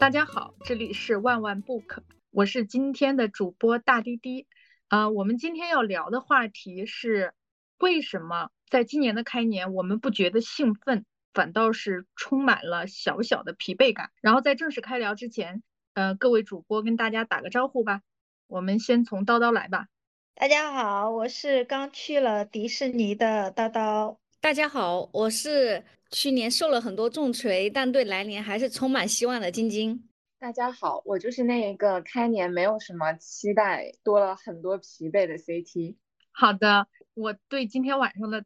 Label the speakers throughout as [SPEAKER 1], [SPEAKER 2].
[SPEAKER 1] 大家好，这里是万万 book，我是今天的主播大滴滴。呃，我们今天要聊的话题是，为什么在今年的开年，我们不觉得兴奋，反倒是充满了小小的疲惫感？然后在正式开聊之前，呃，各位主播跟大家打个招呼吧。我们先从叨叨来吧。
[SPEAKER 2] 大家好，我是刚去了迪士尼的叨叨。
[SPEAKER 3] 大家好，我是去年受了很多重锤，但对来年还是充满希望的晶晶。
[SPEAKER 4] 大家好，我就是那一个开年没有什么期待，多了很多疲惫的 CT。
[SPEAKER 1] 好的，我对今天晚上的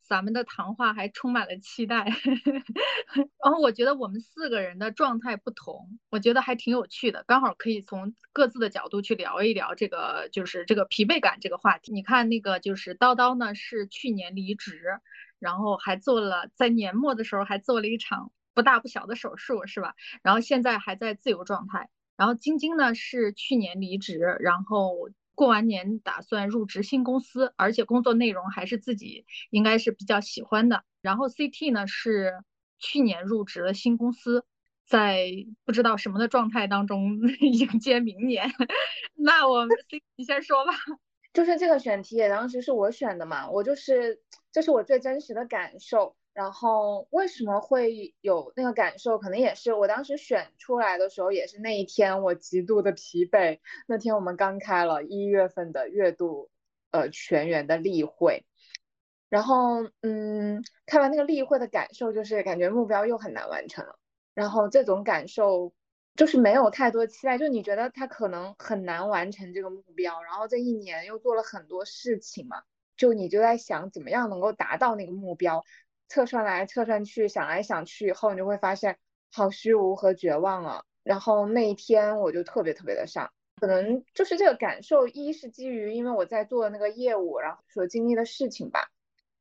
[SPEAKER 1] 咱们的谈话还充满了期待。然后我觉得我们四个人的状态不同，我觉得还挺有趣的，刚好可以从各自的角度去聊一聊这个就是这个疲惫感这个话题。你看那个就是叨叨呢是去年离职，然后还做了在年末的时候还做了一场。不大不小的手术是吧？然后现在还在自由状态。然后晶晶呢是去年离职，然后过完年打算入职新公司，而且工作内容还是自己应该是比较喜欢的。然后 CT 呢是去年入职了新公司，在不知道什么的状态当中 迎接明年。那我们 CT 你先说吧。
[SPEAKER 4] 就是这个选题也当时是我选的嘛，我就是这是我最真实的感受。然后为什么会有那个感受？可能也是我当时选出来的时候，也是那一天我极度的疲惫。那天我们刚开了一月份的月度，呃，全员的例会。然后，嗯，开完那个例会的感受就是感觉目标又很难完成了。然后这种感受就是没有太多期待，就你觉得他可能很难完成这个目标。然后这一年又做了很多事情嘛，就你就在想怎么样能够达到那个目标。测算来测算去，想来想去以后，你就会发现好虚无和绝望啊。然后那一天我就特别特别的上，可能就是这个感受，一是基于因为我在做那个业务，然后所经历的事情吧。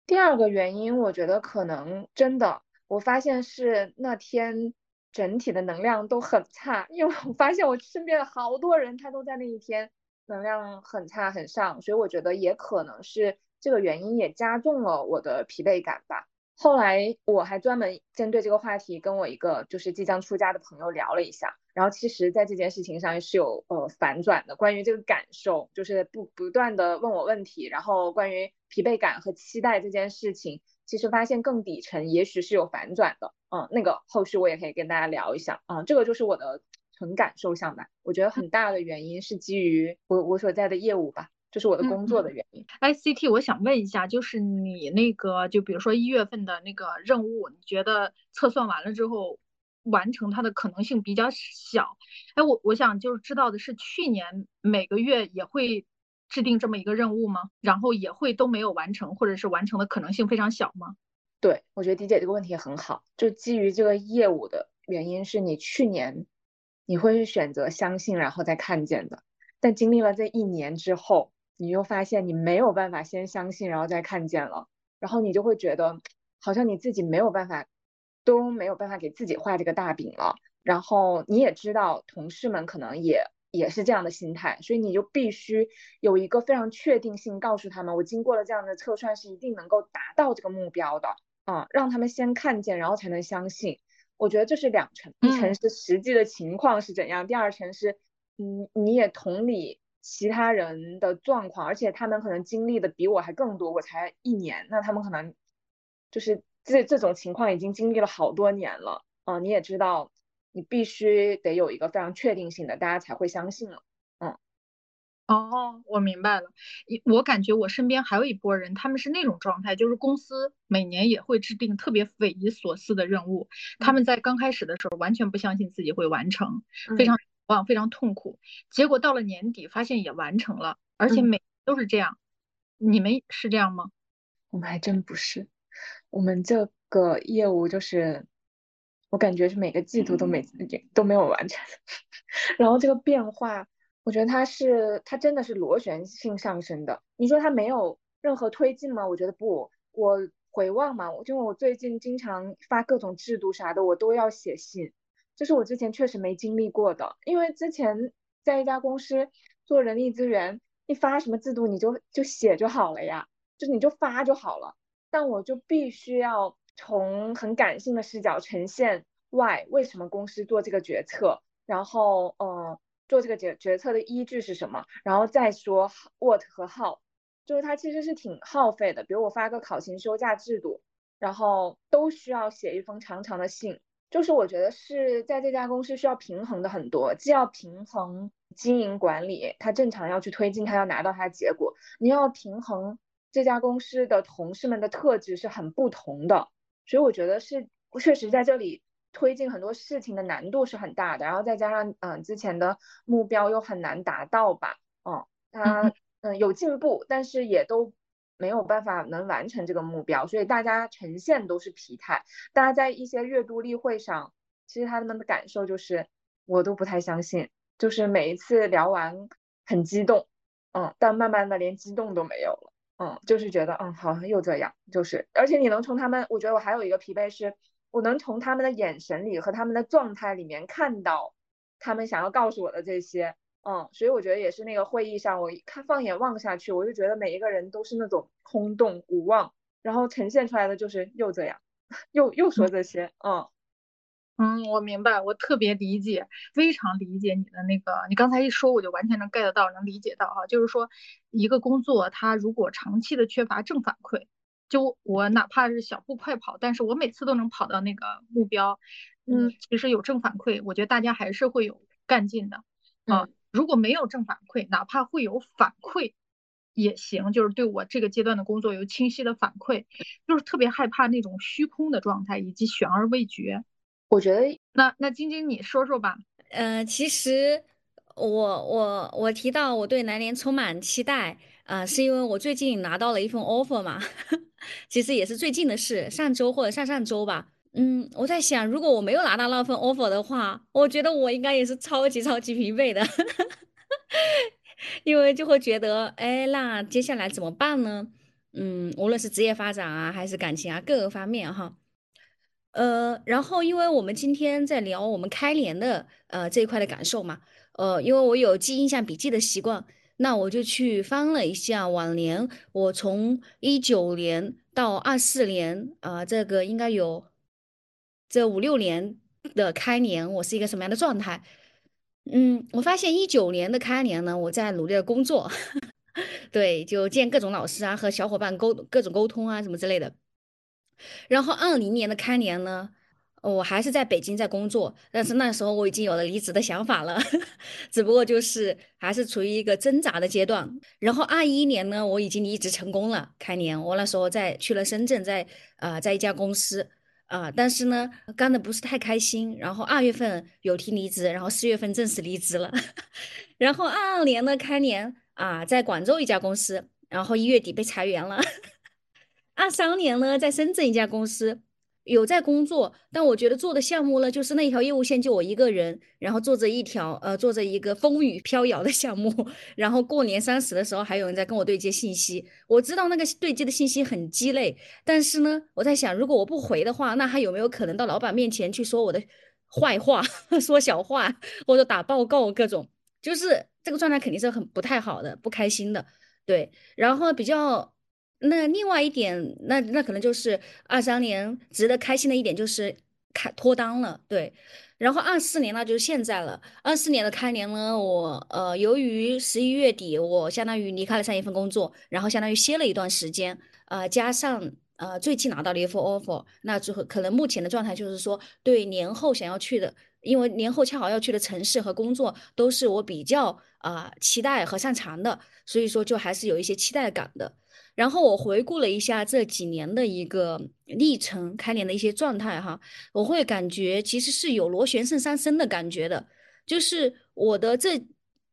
[SPEAKER 4] 第二个原因，我觉得可能真的，我发现是那天整体的能量都很差，因为我发现我身边的好多人他都在那一天能量很差很上，所以我觉得也可能是这个原因也加重了我的疲惫感吧。后来我还专门针对这个话题跟我一个就是即将出家的朋友聊了一下，然后其实，在这件事情上是有呃反转的。关于这个感受，就是不不断的问我问题，然后关于疲惫感和期待这件事情，其实发现更底层也许是有反转的。嗯，那个后续我也可以跟大家聊一下。嗯，这个就是我的纯感受上吧。我觉得很大的原因是基于我我所在的业务吧。这是我的工作的原因。
[SPEAKER 1] I C T，我想问一下，就是你那个，就比如说一月份的那个任务，你觉得测算完了之后，完成它的可能性比较小？哎，我我想就是知道的是，去年每个月也会制定这么一个任务吗？然后也会都没有完成，或者是完成的可能性非常小吗？
[SPEAKER 4] 对，我觉得迪姐这个问题很好，就基于这个业务的原因，是你去年你会选择相信，然后再看见的，但经历了这一年之后。你又发现你没有办法先相信，然后再看见了，然后你就会觉得好像你自己没有办法，都没有办法给自己画这个大饼了。然后你也知道同事们可能也也是这样的心态，所以你就必须有一个非常确定性告诉他们，我经过了这样的测算是一定能够达到这个目标的，啊，让他们先看见，然后才能相信。我觉得这是两层，一层是实际的情况是怎样，第二层是，嗯，你也同理。其他人的状况，而且他们可能经历的比我还更多，我才一年，那他们可能就是这这种情况已经经历了好多年了。嗯，你也知道，你必须得有一个非常确定性的，大家才会相信了。嗯，
[SPEAKER 1] 哦，我明白了。我感觉我身边还有一波人，他们是那种状态，就是公司每年也会制定特别匪夷所思的任务，他们在刚开始的时候完全不相信自己会完成，非常。望非常痛苦，结果到了年底发现也完成了，而且每都是这样。你们是这样吗？
[SPEAKER 4] 我们还真不是，我们这个业务就是，我感觉是每个季度都每都没有完成。然后这个变化，我觉得它是它真的是螺旋性上升的。你说它没有任何推进吗？我觉得不。我回望嘛，我因为我最近经常发各种制度啥的，我都要写信。这是我之前确实没经历过的，因为之前在一家公司做人力资源，一发什么制度你就就写就好了呀，就是你就发就好了。但我就必须要从很感性的视角呈现 why 为什么公司做这个决策，然后嗯，做这个决决策的依据是什么，然后再说 what 和 how，就是它其实是挺耗费的。比如我发个考勤休假制度，然后都需要写一封长长的信。就是我觉得是在这家公司需要平衡的很多，既要平衡经营管理，它正常要去推进，它要拿到它的结果，你要平衡这家公司的同事们的特质是很不同的，所以我觉得是确实在这里推进很多事情的难度是很大的，然后再加上嗯之前的目标又很难达到吧，嗯，他嗯有进步，但是也都。没有办法能完成这个目标，所以大家呈现都是疲态。大家在一些月度例会上，其实他们的感受就是，我都不太相信，就是每一次聊完很激动，嗯，但慢慢的连激动都没有了，嗯，就是觉得，嗯，好像又这样，就是，而且你能从他们，我觉得我还有一个疲惫是，我能从他们的眼神里和他们的状态里面看到，他们想要告诉我的这些。嗯，所以我觉得也是那个会议上，我一看放眼望下去，我就觉得每一个人都是那种空洞无望，然后呈现出来的就是又这样，又又说这些，嗯
[SPEAKER 1] 嗯，我明白，我特别理解，非常理解你的那个，你刚才一说，我就完全能 get 到，能理解到哈，就是说一个工作它如果长期的缺乏正反馈，就我哪怕是小步快跑，但是我每次都能跑到那个目标，嗯，其实有正反馈，我觉得大家还是会有干劲的，啊。如果没有正反馈，哪怕会有反馈也行，就是对我这个阶段的工作有清晰的反馈，就是特别害怕那种虚空的状态以及悬而未决。
[SPEAKER 4] 我觉得
[SPEAKER 1] 那那晶晶你说说吧。
[SPEAKER 3] 呃，其实我我我提到我对来年充满期待啊，是因为我最近拿到了一份 offer 嘛，其实也是最近的事，上周或者上上周吧。嗯，我在想，如果我没有拿到那份 offer 的话，我觉得我应该也是超级超级疲惫的，因为就会觉得，哎，那接下来怎么办呢？嗯，无论是职业发展啊，还是感情啊，各个方面哈。呃，然后因为我们今天在聊我们开年的呃这一块的感受嘛，呃，因为我有记印象笔记的习惯，那我就去翻了一下往年，我从一九年到二四年啊，这个应该有。这五六年的开年，我是一个什么样的状态？嗯，我发现一九年的开年呢，我在努力的工作，对，就见各种老师啊，和小伙伴沟各种沟通啊，什么之类的。然后二零年的开年呢，我还是在北京在工作，但是那时候我已经有了离职的想法了，只不过就是还是处于一个挣扎的阶段。然后二一年呢，我已经离职成功了，开年我那时候在去了深圳，在啊，在一家公司。啊，但是呢，干的不是太开心。然后二月份有提离职，然后四月份正式离职了。然后二二年的开年啊，在广州一家公司，然后一月底被裁员了。二三年呢，在深圳一家公司。有在工作，但我觉得做的项目呢，就是那条业务线就我一个人，然后做着一条呃，做着一个风雨飘摇的项目。然后过年三十的时候，还有人在跟我对接信息。我知道那个对接的信息很鸡肋，但是呢，我在想，如果我不回的话，那还有没有可能到老板面前去说我的坏话，说小话，或者打报告，各种，就是这个状态肯定是很不太好的，不开心的。对，然后比较。那另外一点，那那可能就是二三年值得开心的一点就是开脱单了，对。然后二四年那，就是现在了。二四年的开年呢，我呃，由于十一月底我相当于离开了上一份工作，然后相当于歇了一段时间，呃，加上呃最近拿到了一份 offer，那之后可能目前的状态就是说，对年后想要去的，因为年后恰好要去的城市和工作都是我比较啊期待和擅长的，所以说就还是有一些期待感的。然后我回顾了一下这几年的一个历程，开年的一些状态哈，我会感觉其实是有螺旋式上升的感觉的，就是我的这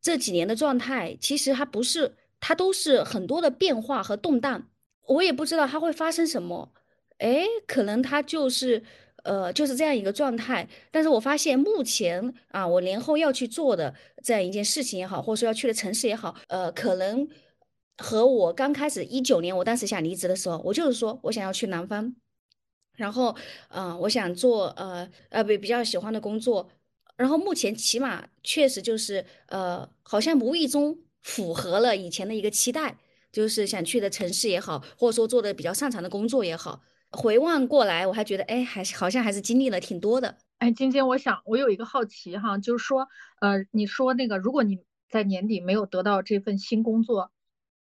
[SPEAKER 3] 这几年的状态，其实它不是，它都是很多的变化和动荡，我也不知道它会发生什么，哎，可能它就是呃就是这样一个状态，但是我发现目前啊，我年后要去做的这样一件事情也好，或者说要去的城市也好，呃，可能。和我刚开始一九年，我当时想离职的时候，我就是说我想要去南方，然后，嗯，我想做呃呃比比较喜欢的工作，然后目前起码确实就是呃，好像无意中符合了以前的一个期待，就是想去的城市也好，或者说做的比较擅长的工作也好，回望过来，我还觉得哎，还是好像还是经历了挺多的，
[SPEAKER 1] 哎，晶晶，我想我有一个好奇哈，就是说，呃，你说那个，如果你在年底没有得到这份新工作，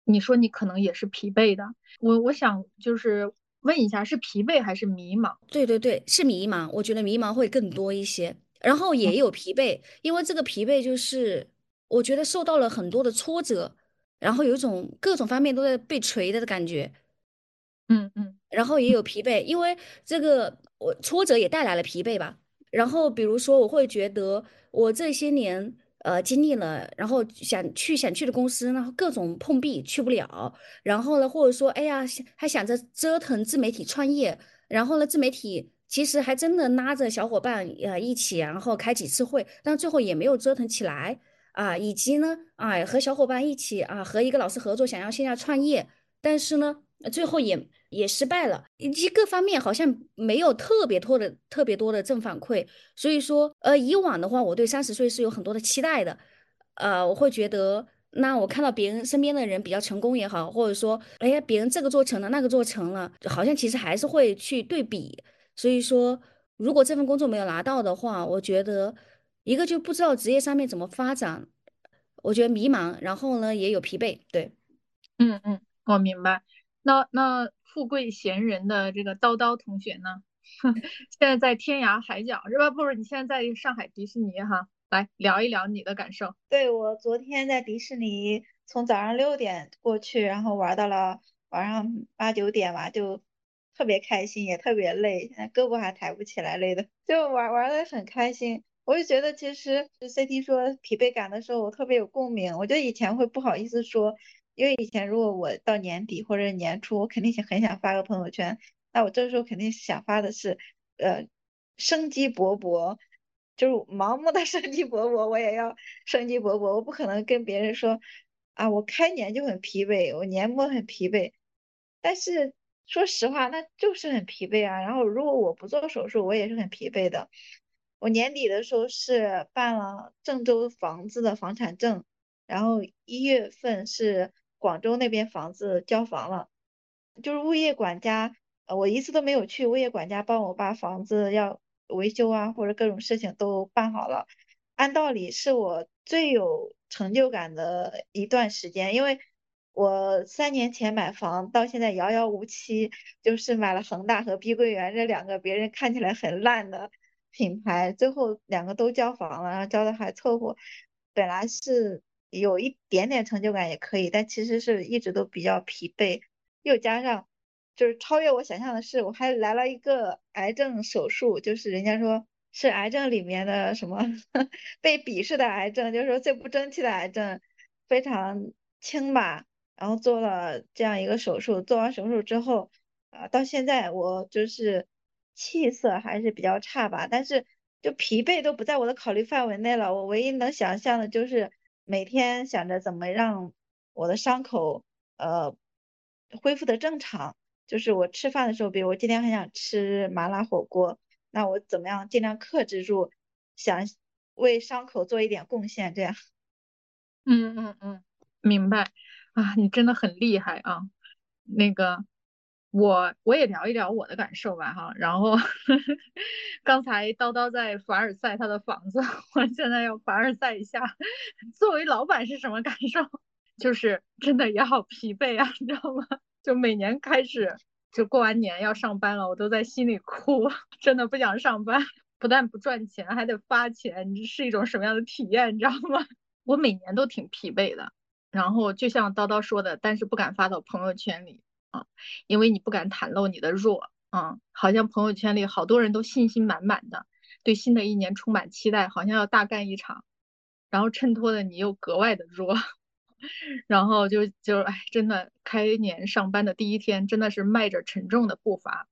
[SPEAKER 1] 你说你可能也是疲惫的。我我想就是问一下，是疲惫还是迷茫？
[SPEAKER 3] 对对对，是迷茫，我觉得迷茫会更多一些，然后也有疲惫，因为这个疲惫就是我觉得受到了很多的挫折，然后有一种各种方面都在被锤的感觉。
[SPEAKER 1] 嗯嗯，
[SPEAKER 3] 然后也有疲惫，因为这个我挫折也带来了疲惫吧。然后比如说，我会觉得我这些年呃经历了，然后想去想去的公司，然后各种碰壁去不了。然后呢，或者说，哎呀，还想着折腾自媒体创业。然后呢，自媒体其实还真的拉着小伙伴呃一起，然后开几次会，但最后也没有折腾起来啊。以及呢，啊和小伙伴一起啊和一个老师合作，想要线下创业，但是呢。最后也也失败了，以及各方面好像没有特别多的特别多的正反馈，所以说，呃，以往的话，我对三十岁是有很多的期待的，呃，我会觉得，那我看到别人身边的人比较成功也好，或者说，哎呀，别人这个做成了，那个做成了，好像其实还是会去对比，所以说，如果这份工作没有拿到的话，我觉得一个就不知道职业上面怎么发展，我觉得迷茫，然后呢，也有疲惫，对，
[SPEAKER 1] 嗯嗯，我明白。那那富贵闲人的这个叨叨同学呢？现在在天涯海角是吧？不是，你现在在上海迪士尼哈，来聊一聊你的感受。
[SPEAKER 2] 对我昨天在迪士尼，从早上六点过去，然后玩到了晚上八九点吧，就特别开心，也特别累，现在胳膊还抬不起来，累的，就玩玩的很开心。我就觉得其实 CT 说疲惫感的时候，我特别有共鸣。我觉得以前会不好意思说。因为以前如果我到年底或者年初，我肯定想很想发个朋友圈，那我这时候肯定想发的是，呃，生机勃勃，就是盲目的 生机勃勃，我也要生机勃勃，我不可能跟别人说，啊，我开年就很疲惫，我年末很疲惫，但是说实话，那就是很疲惫啊。然后如果我不做手术，我也是很疲惫的。我年底的时候是办了郑州房子的房产证，然后一月份是。广州那边房子交房了，就是物业管家，呃，我一次都没有去，物业管家帮我把房子要维修啊，或者各种事情都办好了。按道理是我最有成就感的一段时间，因为我三年前买房到现在遥遥无期，就是买了恒大和碧桂园这两个别人看起来很烂的品牌，最后两个都交房了，然后交的还凑合，本来是。有一点点成就感也可以，但其实是一直都比较疲惫，又加上就是超越我想象的是，我还来了一个癌症手术，就是人家说是癌症里面的什么 被鄙视的癌症，就是说最不争气的癌症，非常轻吧，然后做了这样一个手术，做完手术之后，啊，到现在我就是气色还是比较差吧，但是就疲惫都不在我的考虑范围内了，我唯一能想象的就是。每天想着怎么让我的伤口呃恢复的正常，就是我吃饭的时候，比如我今天很想吃麻辣火锅，那我怎么样尽量克制住，想为伤口做一点贡献，这样。
[SPEAKER 1] 嗯嗯嗯，明白啊，你真的很厉害啊，那个。我我也聊一聊我的感受吧哈，然后 刚才叨叨在凡尔赛他的房子，我现在要凡尔赛一下，作为老板是什么感受？就是真的也好疲惫啊，你知道吗？就每年开始就过完年要上班了，我都在心里哭，真的不想上班，不但不赚钱，还得发钱，这是一种什么样的体验？你知道吗？我每年都挺疲惫的，然后就像叨叨说的，但是不敢发到朋友圈里。因为你不敢袒露你的弱，啊，好像朋友圈里好多人都信心满满的，对新的一年充满期待，好像要大干一场，然后衬托的你又格外的弱，然后就就哎，真的开年上班的第一天，真的是迈着沉重的步伐，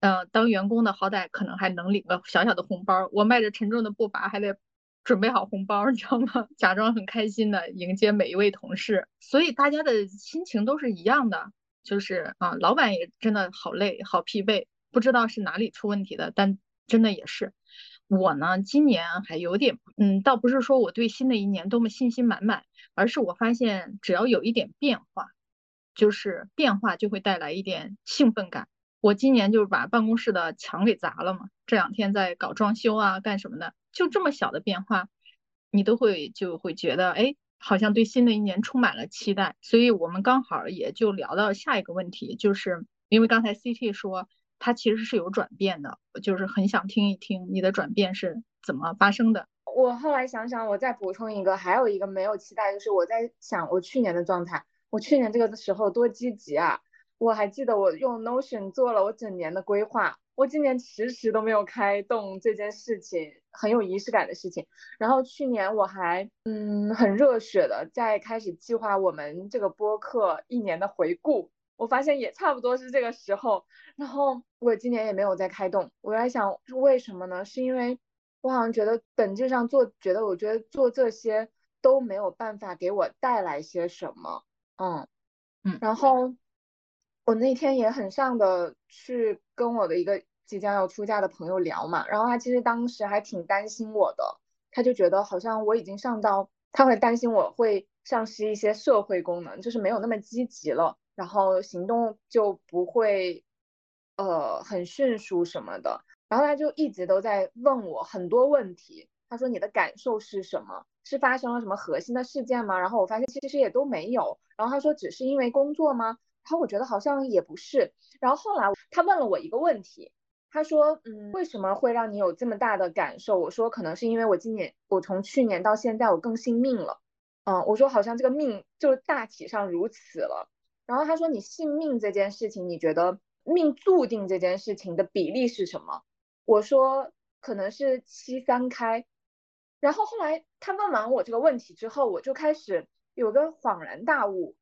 [SPEAKER 1] 嗯，当员工的好歹可能还能领个小小的红包，我迈着沉重的步伐还得准备好红包，你知道吗？假装很开心的迎接每一位同事，所以大家的心情都是一样的。就是啊，老板也真的好累，好疲惫，不知道是哪里出问题的，但真的也是我呢。今年还有点，嗯，倒不是说我对新的一年多么信心满满，而是我发现只要有一点变化，就是变化就会带来一点兴奋感。我今年就是把办公室的墙给砸了嘛，这两天在搞装修啊，干什么的，就这么小的变化，你都会就会觉得，哎，好像对新的一年充满了期待。所以我们刚好也就聊到下一个问题，就是因为刚才 CT 说他其实是有转变的，就是很想听一听你的转变是怎么发生的。
[SPEAKER 4] 我后来想想，我再补充一个，还有一个没有期待，就是我在想我去年的状态，我去年这个时候多积极啊。我还记得我用 Notion 做了我整年的规划，我今年迟迟都没有开动这件事情，很有仪式感的事情。然后去年我还嗯很热血的在开始计划我们这个播客一年的回顾，我发现也差不多是这个时候。然后我今年也没有再开动，我在想为什么呢？是因为我好像觉得本质上做，觉得我觉得做这些都没有办法给我带来些什么，嗯
[SPEAKER 1] 嗯，
[SPEAKER 4] 然后。我那天也很上的去跟我的一个即将要出嫁的朋友聊嘛，然后他其实当时还挺担心我的，他就觉得好像我已经上到，他会担心我会丧失一些社会功能，就是没有那么积极了，然后行动就不会，呃，很迅速什么的，然后他就一直都在问我很多问题，他说你的感受是什么？是发生了什么核心的事件吗？然后我发现其实也都没有，然后他说只是因为工作吗？然后我觉得好像也不是，然后后来他问了我一个问题，他说，嗯，为什么会让你有这么大的感受？我说可能是因为我今年，我从去年到现在我更信命了，嗯，我说好像这个命就大体上如此了。然后他说你信命这件事情，你觉得命注定这件事情的比例是什么？我说可能是七三开。然后后来他问完我这个问题之后，我就开始有个恍然大悟，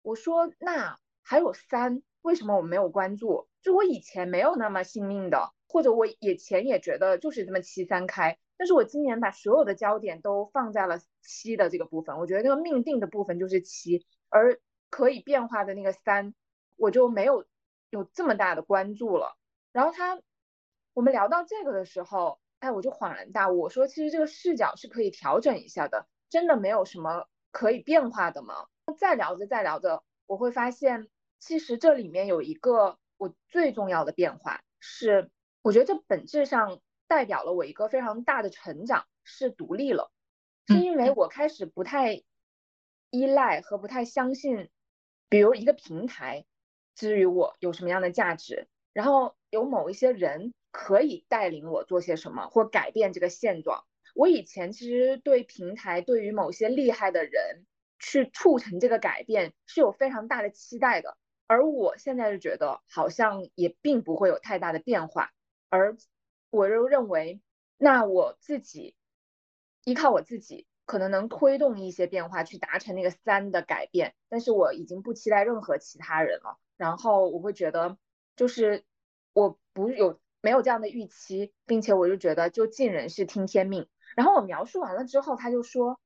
[SPEAKER 4] 我说那。还有三，为什么我没有关注？就我以前没有那么信命的，或者我以前也觉得就是这么七三开，但是我今年把所有的焦点都放在了七的这个部分，我觉得那个命定的部分就是七，而可以变化的那个三，我就没有有这么大的关注了。然后他，我们聊到这个的时候，哎，我就恍然大悟，我说其实这个视角是可以调整一下的，真的没有什么可以变化的吗？再聊着再聊着，我会发现。其实这里面有一个我最重要的变化，是我觉得这本质上代表了我一个非常大的成长，是独立了，是因为我开始不太依赖和不太相信，比如一个平台之于我有什么样的价值，然后有某一些人可以带领我做些什么或改变这个现状。我以前其实对平台，对于某些厉害的人去促成这个改变是有非常大的期待的。而我现在就觉得好像也并不会有太大的变化，而我又认为，那我自己依靠我自己，可能能推动一些变化，去达成那个三的改变。但是我已经不期待任何其他人了。然后我会觉得，就是我不有没有这样的预期，并且我就觉得就尽人事听天命。然后我描述完了之后，他就说，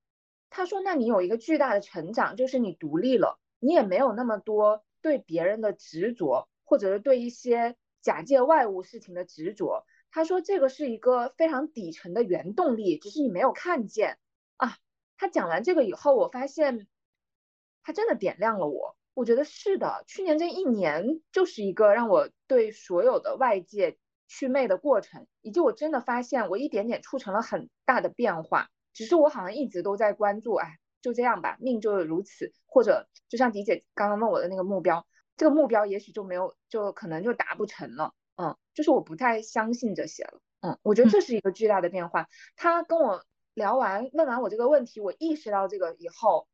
[SPEAKER 4] 他说那你有一个巨大的成长，就是你独立了，你也没有那么多。对别人的执着，或者是对一些假借外物事情的执着，他说这个是一个非常底层的原动力，只是你没有看见啊。他讲完这个以后，我发现他真的点亮了我。我觉得是的，去年这一年就是一个让我对所有的外界祛魅的过程，以及我真的发现我一点点促成了很大的变化。只是我好像一直都在关注，哎。就这样吧，命就是如此，或者就像迪姐刚刚问我的那个目标，这个目标也许就没有，就可能就达不成了。嗯，就是我不太相信这些了。嗯，我觉得这是一个巨大的变化。他跟我聊完，问完我这个问题，我意识到这个以后，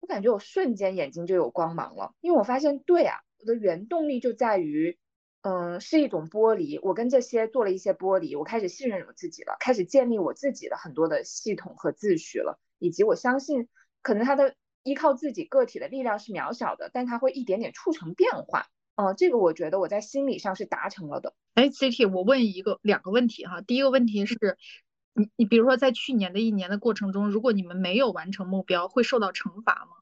[SPEAKER 4] 我感觉我瞬间眼睛就有光芒了，因为我发现，对啊，我的原动力就在于，嗯，是一种剥离。我跟这些做了一些剥离，我开始信任我自己了，开始建立我自己的很多的系统和秩序了。以及我相信，可能他的依靠自己个体的力量是渺小的，但他会一点点促成变化。嗯，这个我觉得我在心理上是达成了的。
[SPEAKER 1] 哎，CT，我问一个两个问题哈。第一个问题是，你你比如说在去年的一年的过程中，如果你们没有完成目标，会受到惩罚吗？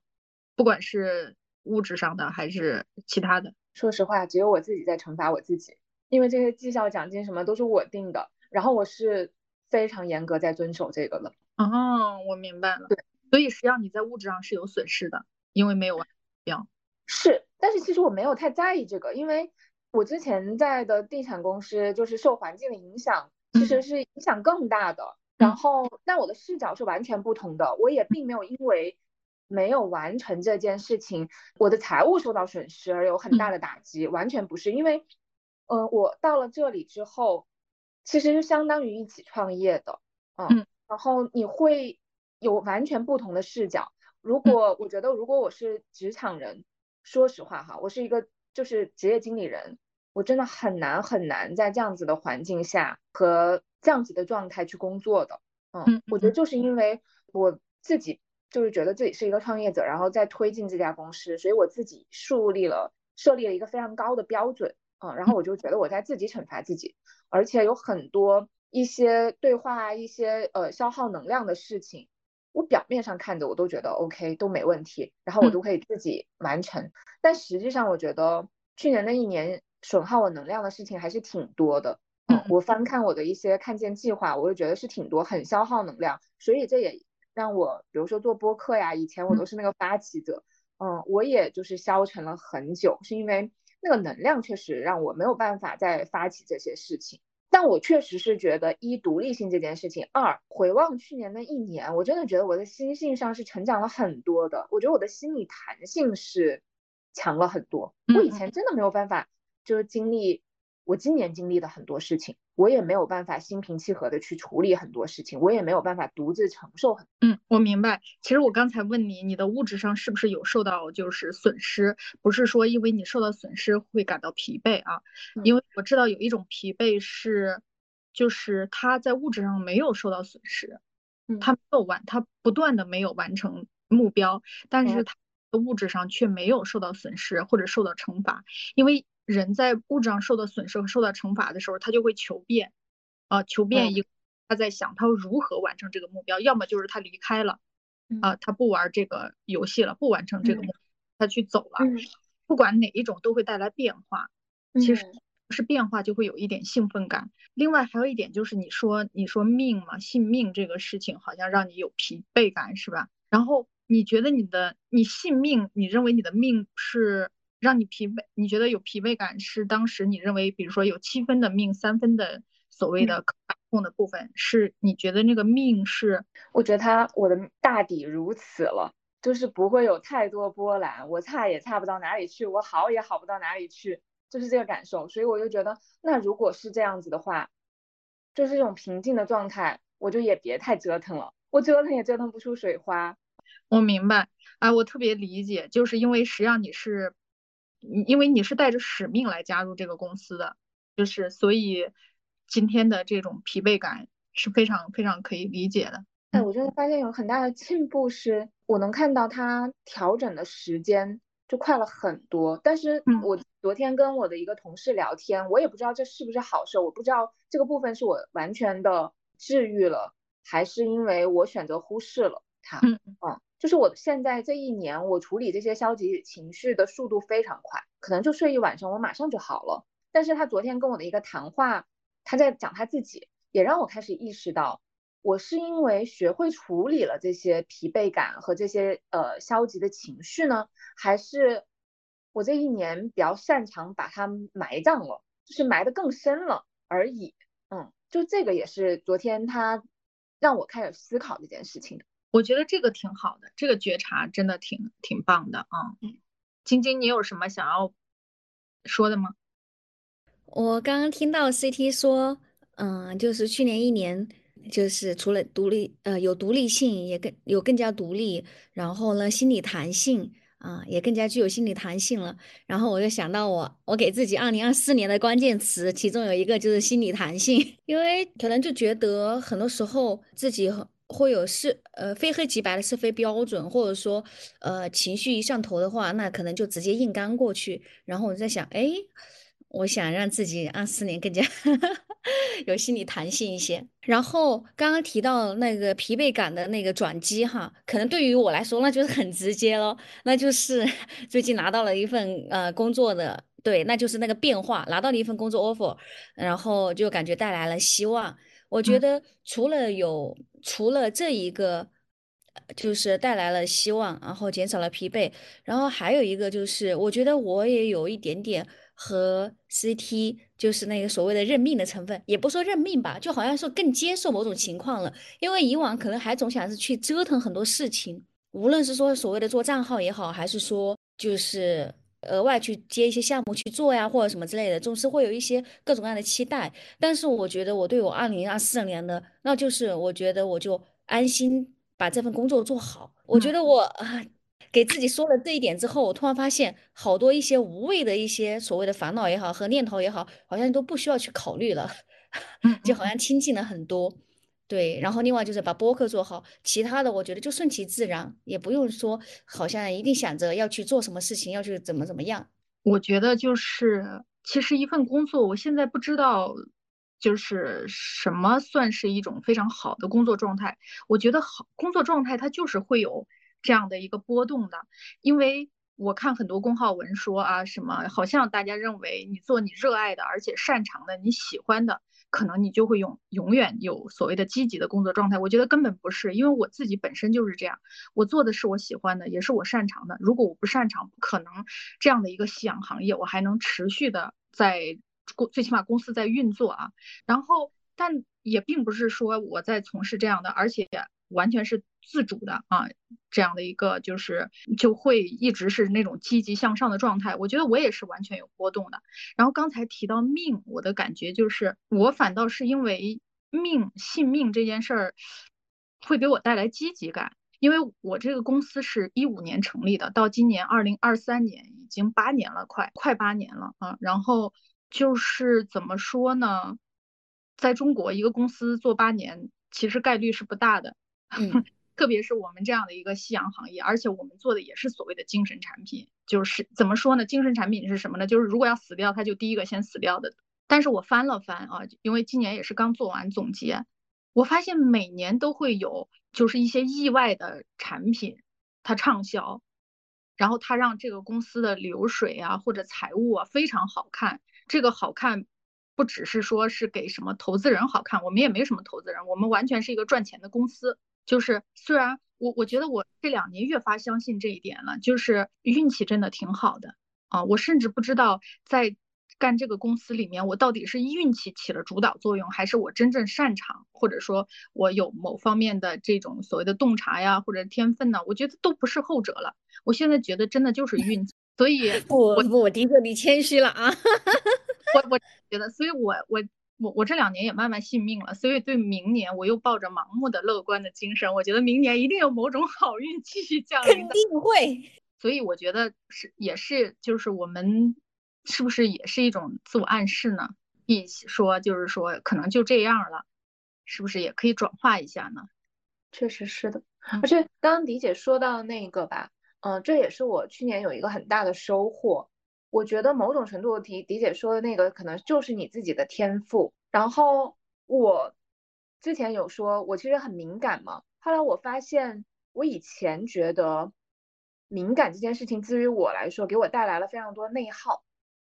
[SPEAKER 1] 不管是物质上的还是其他的。
[SPEAKER 4] 说实话，只有我自己在惩罚我自己，因为这些绩效奖金什么都是我定的，然后我是非常严格在遵守这个的。
[SPEAKER 1] 哦，我明白了。
[SPEAKER 4] 对，
[SPEAKER 1] 所以实际上你在物质上是有损失的，因为没有完标。
[SPEAKER 4] 是，但是其实我没有太在意这个，因为我之前在的地产公司就是受环境的影响，其实是影响更大的。然后，但我的视角是完全不同的。我也并没有因为没有完成这件事情，我的财务受到损失而有很大的打击，完全不是。因为，呃，我到了这里之后，其实就相当于一起创业的，嗯，然后你会有完全不同的视角。如果我觉得，如果我是职场人，说实话哈，我是一个就是职业经理人，我真的很难很难在这样子的环境下和。这样子的状态去工作的，嗯，我觉得就是因为我自己就是觉得自己是一个创业者，然后再推进这家公司，所以我自己树立了设立了一个非常高的标准，嗯，然后我就觉得我在自己惩罚自己，而且有很多一些对话一些呃消耗能量的事情，我表面上看着我都觉得 OK 都没问题，然后我都可以自己完成，但实际上我觉得去年那一年损耗我能量的事情还是挺多的。嗯，我翻看我的一些看见计划，我就觉得是挺多，很消耗能量，所以这也让我，比如说做播客呀，以前我都是那个发起者，嗯，我也就是消沉了很久，是因为那个能量确实让我没有办法再发起这些事情。但我确实是觉得一独立性这件事情，二回望去年那一年，我真的觉得我的心性上是成长了很多的，我觉得我的心理弹性是强了很多，我以前真的没有办法就是经历。我今年经历的很多事情，我也没有办法心平气和的去处理很多事情，我也没有办法独自承受很。
[SPEAKER 1] 嗯，我明白。其实我刚才问你，你的物质上是不是有受到就是损失？不是说因为你受到损失会感到疲惫啊，因为我知道有一种疲惫是，就是他在物质上没有受到损失，他没有完，他不断的没有完成目标，但是他的物质上却没有受到损失或者受到惩罚，因为。人在物质上受到损失和受到惩罚的时候，他就会求变，啊，求变一，他在想他如何完成这个目标，要么就是他离开了，啊，他不玩这个游戏了，不完成这个目，他去走了，不管哪一种都会带来变化。其实是变化就会有一点兴奋感。另外还有一点就是你说你说命嘛，信命这个事情好像让你有疲惫感是吧？然后你觉得你的你信命，你认为你的命是？让你疲惫，你觉得有疲惫感是当时你认为，比如说有七分的命，三分的所谓的可把控的部分，是你觉得那个命是？
[SPEAKER 4] 我觉得他我的大抵如此了，就是不会有太多波澜，我差也差不到哪里去，我好也好不到哪里去，就是这个感受。所以我就觉得，那如果是这样子的话，就是这种平静的状态，我就也别太折腾了，我折腾也折腾不出水花。
[SPEAKER 1] 我明白，啊，我特别理解，就是因为实际上你是。因为你是带着使命来加入这个公司的，就是所以今天的这种疲惫感是非常非常可以理解的。
[SPEAKER 4] 哎，我真的发现有很大的进步，是我能看到他调整的时间就快了很多。但是我昨天跟我的一个同事聊天，我也不知道这是不是好事，我不知道这个部分是我完全的治愈了，还是因为我选择忽视了他。嗯嗯。就是我现在这一年，我处理这些消极情绪的速度非常快，可能就睡一晚上，我马上就好了。但是他昨天跟我的一个谈话，他在讲他自己，也让我开始意识到，我是因为学会处理了这些疲惫感和这些呃消极的情绪呢，还是我这一年比较擅长把它埋葬了，就是埋得更深了而已。嗯，就这个也是昨天他让我开始思考这件事情的。
[SPEAKER 1] 我觉得这个挺好的，这个觉察真的挺挺棒的啊。晶晶，你有什么想要说的吗？
[SPEAKER 3] 我刚刚听到 CT 说，嗯，就是去年一年，就是除了独立，呃，有独立性，也更有更加独立，然后呢，心理弹性啊，也更加具有心理弹性了。然后我就想到我，我给自己二零二四年的关键词，其中有一个就是心理弹性，因为可能就觉得很多时候自己很。会有是呃非黑即白的是非标准，或者说呃情绪一上头的话，那可能就直接硬刚过去。然后我在想，哎，我想让自己二四年更加 有心理弹性一些。然后刚刚提到那个疲惫感的那个转机哈，可能对于我来说那就是很直接咯，那就是 最近拿到了一份呃工作的，对，那就是那个变化，拿到了一份工作 offer，然后就感觉带来了希望。我觉得除了有除了这一个，就是带来了希望，然后减少了疲惫，然后还有一个就是，我觉得我也有一点点和 CT，就是那个所谓的认命的成分，也不说认命吧，就好像说更接受某种情况了。因为以往可能还总想是去折腾很多事情，无论是说所谓的做账号也好，还是说就是额外去接一些项目去做呀，或者什么之类的，总是会有一些各种各样的期待。但是我觉得我对我二零二四年的，那就是我觉得我就安心把这份工作做好。我觉得我啊。给自己说了这一点之后，我突然发现好多一些无谓的一些所谓的烦恼也好和念头也好，好像都不需要去考虑了，就好像清静了很多。对，然后另外就是把播客做好，其他的我觉得就顺其自然，也不用说好像一定想着要去做什么事情，要去怎么怎么样。
[SPEAKER 1] 我觉得就是其实一份工作，我现在不知道就是什么算是一种非常好的工作状态。我觉得好工作状态它就是会有。这样的一个波动的，因为我看很多公号文说啊，什么好像大家认为你做你热爱的，而且擅长的，你喜欢的，可能你就会永永远有所谓的积极的工作状态。我觉得根本不是，因为我自己本身就是这样，我做的是我喜欢的，也是我擅长的。如果我不擅长，可能这样的一个夕阳行业，我还能持续的在公最起码公司在运作啊。然后，但也并不是说我在从事这样的，而且。完全是自主的啊，这样的一个就是就会一直是那种积极向上的状态。我觉得我也是完全有波动的。然后刚才提到命，我的感觉就是我反倒是因为命信命这件事儿会给我带来积极感，因为我这个公司是一五年成立的，到今年二零二三年已经八年了，快快八年了啊。然后就是怎么说呢，在中国一个公司做八年其实概率是不大的。特别是我们这样的一个夕阳行业，而且我们做的也是所谓的精神产品，就是怎么说呢？精神产品是什么呢？就是如果要死掉，它就第一个先死掉的。但是我翻了翻啊，因为今年也是刚做完总结，我发现每年都会有就是一些意外的产品，它畅销，然后它让这个公司的流水啊或者财务啊非常好看。这个好看不只是说是给什么投资人好看，我们也没什么投资人，我们完全是一个赚钱的公司。就是虽然我我觉得我这两年越发相信这一点了，就是运气真的挺好的啊！我甚至不知道在干这个公司里面，我到底是运气起了主导作用，还是我真正擅长，或者说我有某方面的这种所谓的洞察呀，或者天分呢？我觉得都不是后者了。我现在觉得真的就是运气，所以
[SPEAKER 3] 我我迪克你谦虚了啊！
[SPEAKER 1] 我我觉得，所以我我。我我这两年也慢慢信命了，所以对明年我又抱着盲目的乐观的精神，我觉得明年一定有某种好运继续降临。
[SPEAKER 3] 肯定会。
[SPEAKER 1] 所以我觉得是也是就是我们是不是也是一种自我暗示呢？一起说就是说可能就这样了，是不是也可以转化一下呢？
[SPEAKER 4] 确实是的，而且刚刚迪姐说到那个吧，嗯，这也是我去年有一个很大的收获。我觉得某种程度，迪迪姐说的那个可能就是你自己的天赋。然后我之前有说，我其实很敏感嘛。后来我发现，我以前觉得敏感这件事情，至于我来说，给我带来了非常多内耗。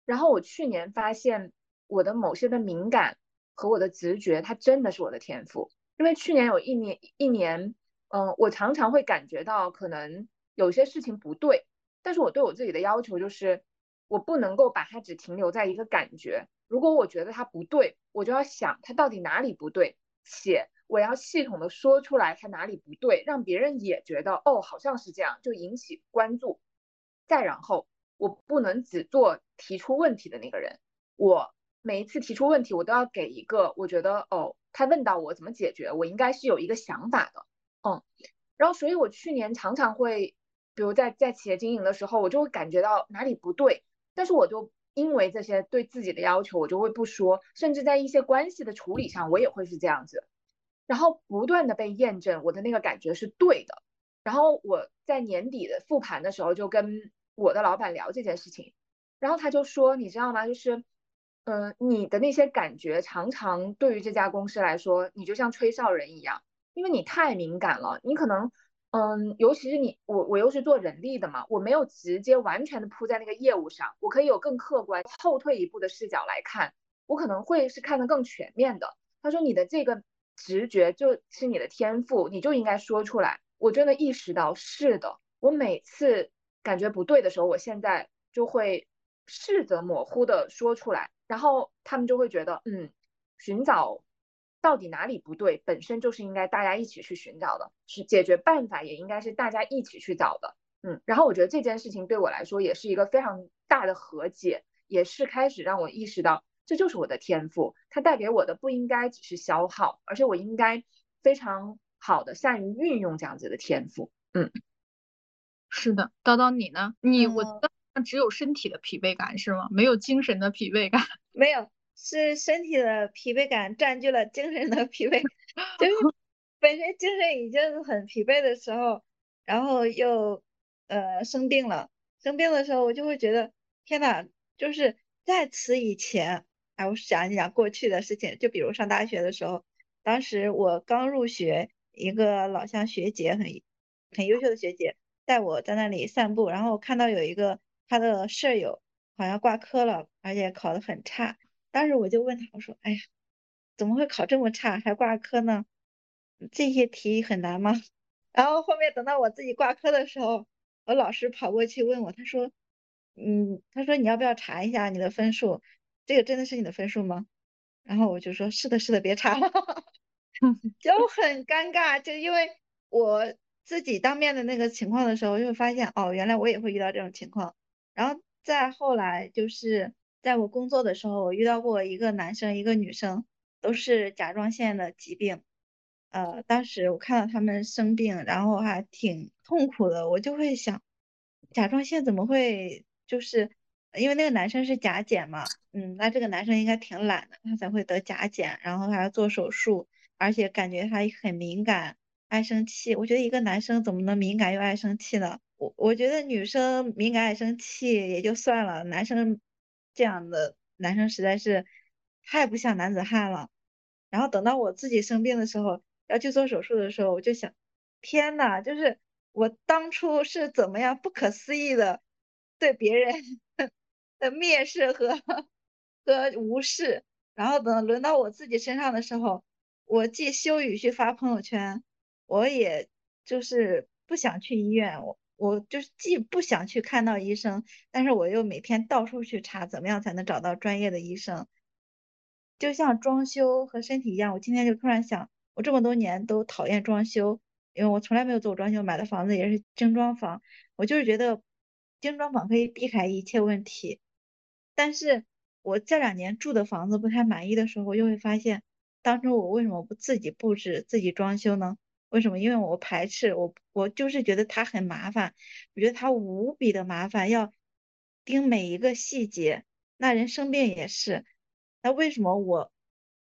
[SPEAKER 4] 然后我去年发现，我的某些的敏感和我的直觉，它真的是我的天赋。因为去年有一年一年，嗯，我常常会感觉到可能有些事情不对，但是我对我自己的要求就是。我不能够把它只停留在一个感觉，如果我觉得它不对，我就要想它到底哪里不对，且我要系统的说出来它哪里不对，让别人也觉得哦好像是这样，就引起关注。再然后，我不能只做提出问题的那个人，我每一次提出问题，我都要给一个我觉得哦他问到我怎么解决，我应该是有一个想法的，嗯，然后所以我去年常常会，比如在在企业经营的时候，我就会感觉到哪里不对。但是我就因为这些对自己的要求，我就会不说，甚至在一些关系的处理上，我也会是这样子，然后不断的被验证我的那个感觉是对的。然后我在年底的复盘的时候，就跟我的老板聊这件事情，然后他就说，你知道吗？就是，嗯，你的那些感觉常常对于这家公司来说，你就像吹哨人一样，因为你太敏感了，你可能。嗯，尤其是你我我又是做人力的嘛，我没有直接完全的扑在那个业务上，我可以有更客观后退一步的视角来看，我可能会是看得更全面的。他说你的这个直觉就是你的天赋，你就应该说出来。我真的意识到是的，我每次感觉不对的时候，我现在就会试着模糊的说出来，然后他们就会觉得，嗯，寻找到底哪里不对，本身就是应该大家一起去寻找的，是解决办法也应该是大家一起去找的，嗯，然后我觉得这件事情对我来说也是一个非常大的和解，也是开始让我意识到这就是我的天赋，它带给我的不应该只是消耗，而且我应该非常好的善于运用这样子的天赋，嗯。
[SPEAKER 1] 是的，叨叨你呢？你我
[SPEAKER 2] 嗯
[SPEAKER 1] 只有身体的疲惫感是吗？没有精神的疲惫感。
[SPEAKER 2] 没有，是身体的疲惫感占据了精神的疲惫，就是本身精神已经很疲惫的时候，然后又呃生病了，生病的时候我就会觉得天呐，就是在此以前，哎，我想一想过去的事情，就比如上大学的时候，当时我刚入学，一个老乡学姐很很优秀的学姐带我在那里散步，然后我看到有一个她的舍友好像挂科了，而且考得很差。当时我就问他，我说：“哎呀，怎么会考这么差，还挂科呢？这些题很难吗？” 然后后面等到我自己挂科的时候，我老师跑过去问我，他说：“嗯，他说你要不要查一下你的分数？这个真的是你的分数吗？”然后我就说：“是的，是的，别查了。”就很尴尬，就因为我自己当面的那个情况的时候，就会发现哦，原来我也会遇到这种情况。然后再后来就是在我工作的时候，我遇到过一个男生，一个女生，都是甲状腺的疾病。呃，当时我看到他们生病，然后还挺痛苦的，我就会想，甲状腺怎么会就是因为那个男生是甲减嘛，嗯，那这个男生应该挺懒的，他才会得甲减，然后还要做手术。而且感觉他很敏感，爱生气。我觉得一个男生怎么能敏感又爱生气呢？我我觉得女生敏感爱生气也就算了，男生这样的男生实在是太不像男子汉了。然后等到我自己生病的时候，要去做手术的时候，我就想，天呐，就是我当初是怎么样不可思议的对别人 的蔑视和和无视，然后等轮到我自己身上的时候。我既羞于去发朋友圈，我也就是不想去医院，我我就是既不想去看到医生，但是我又每天到处去查怎么样才能找到专业的医生。就像装修和身体一样，我今天就突然想，我这么多年都讨厌装修，因为我从来没有做过装修，买的房子也是精装房，我就是觉得精装房可以避开一切问题。但是我这两年住的房子不太满意的时候，我就会发现。当初我为什么不自己布置、自己装修呢？为什么？因为我排斥我，我就是觉得它很麻烦，我觉得它无比的麻烦，要盯每一个细节。那人生病也是，那为什么我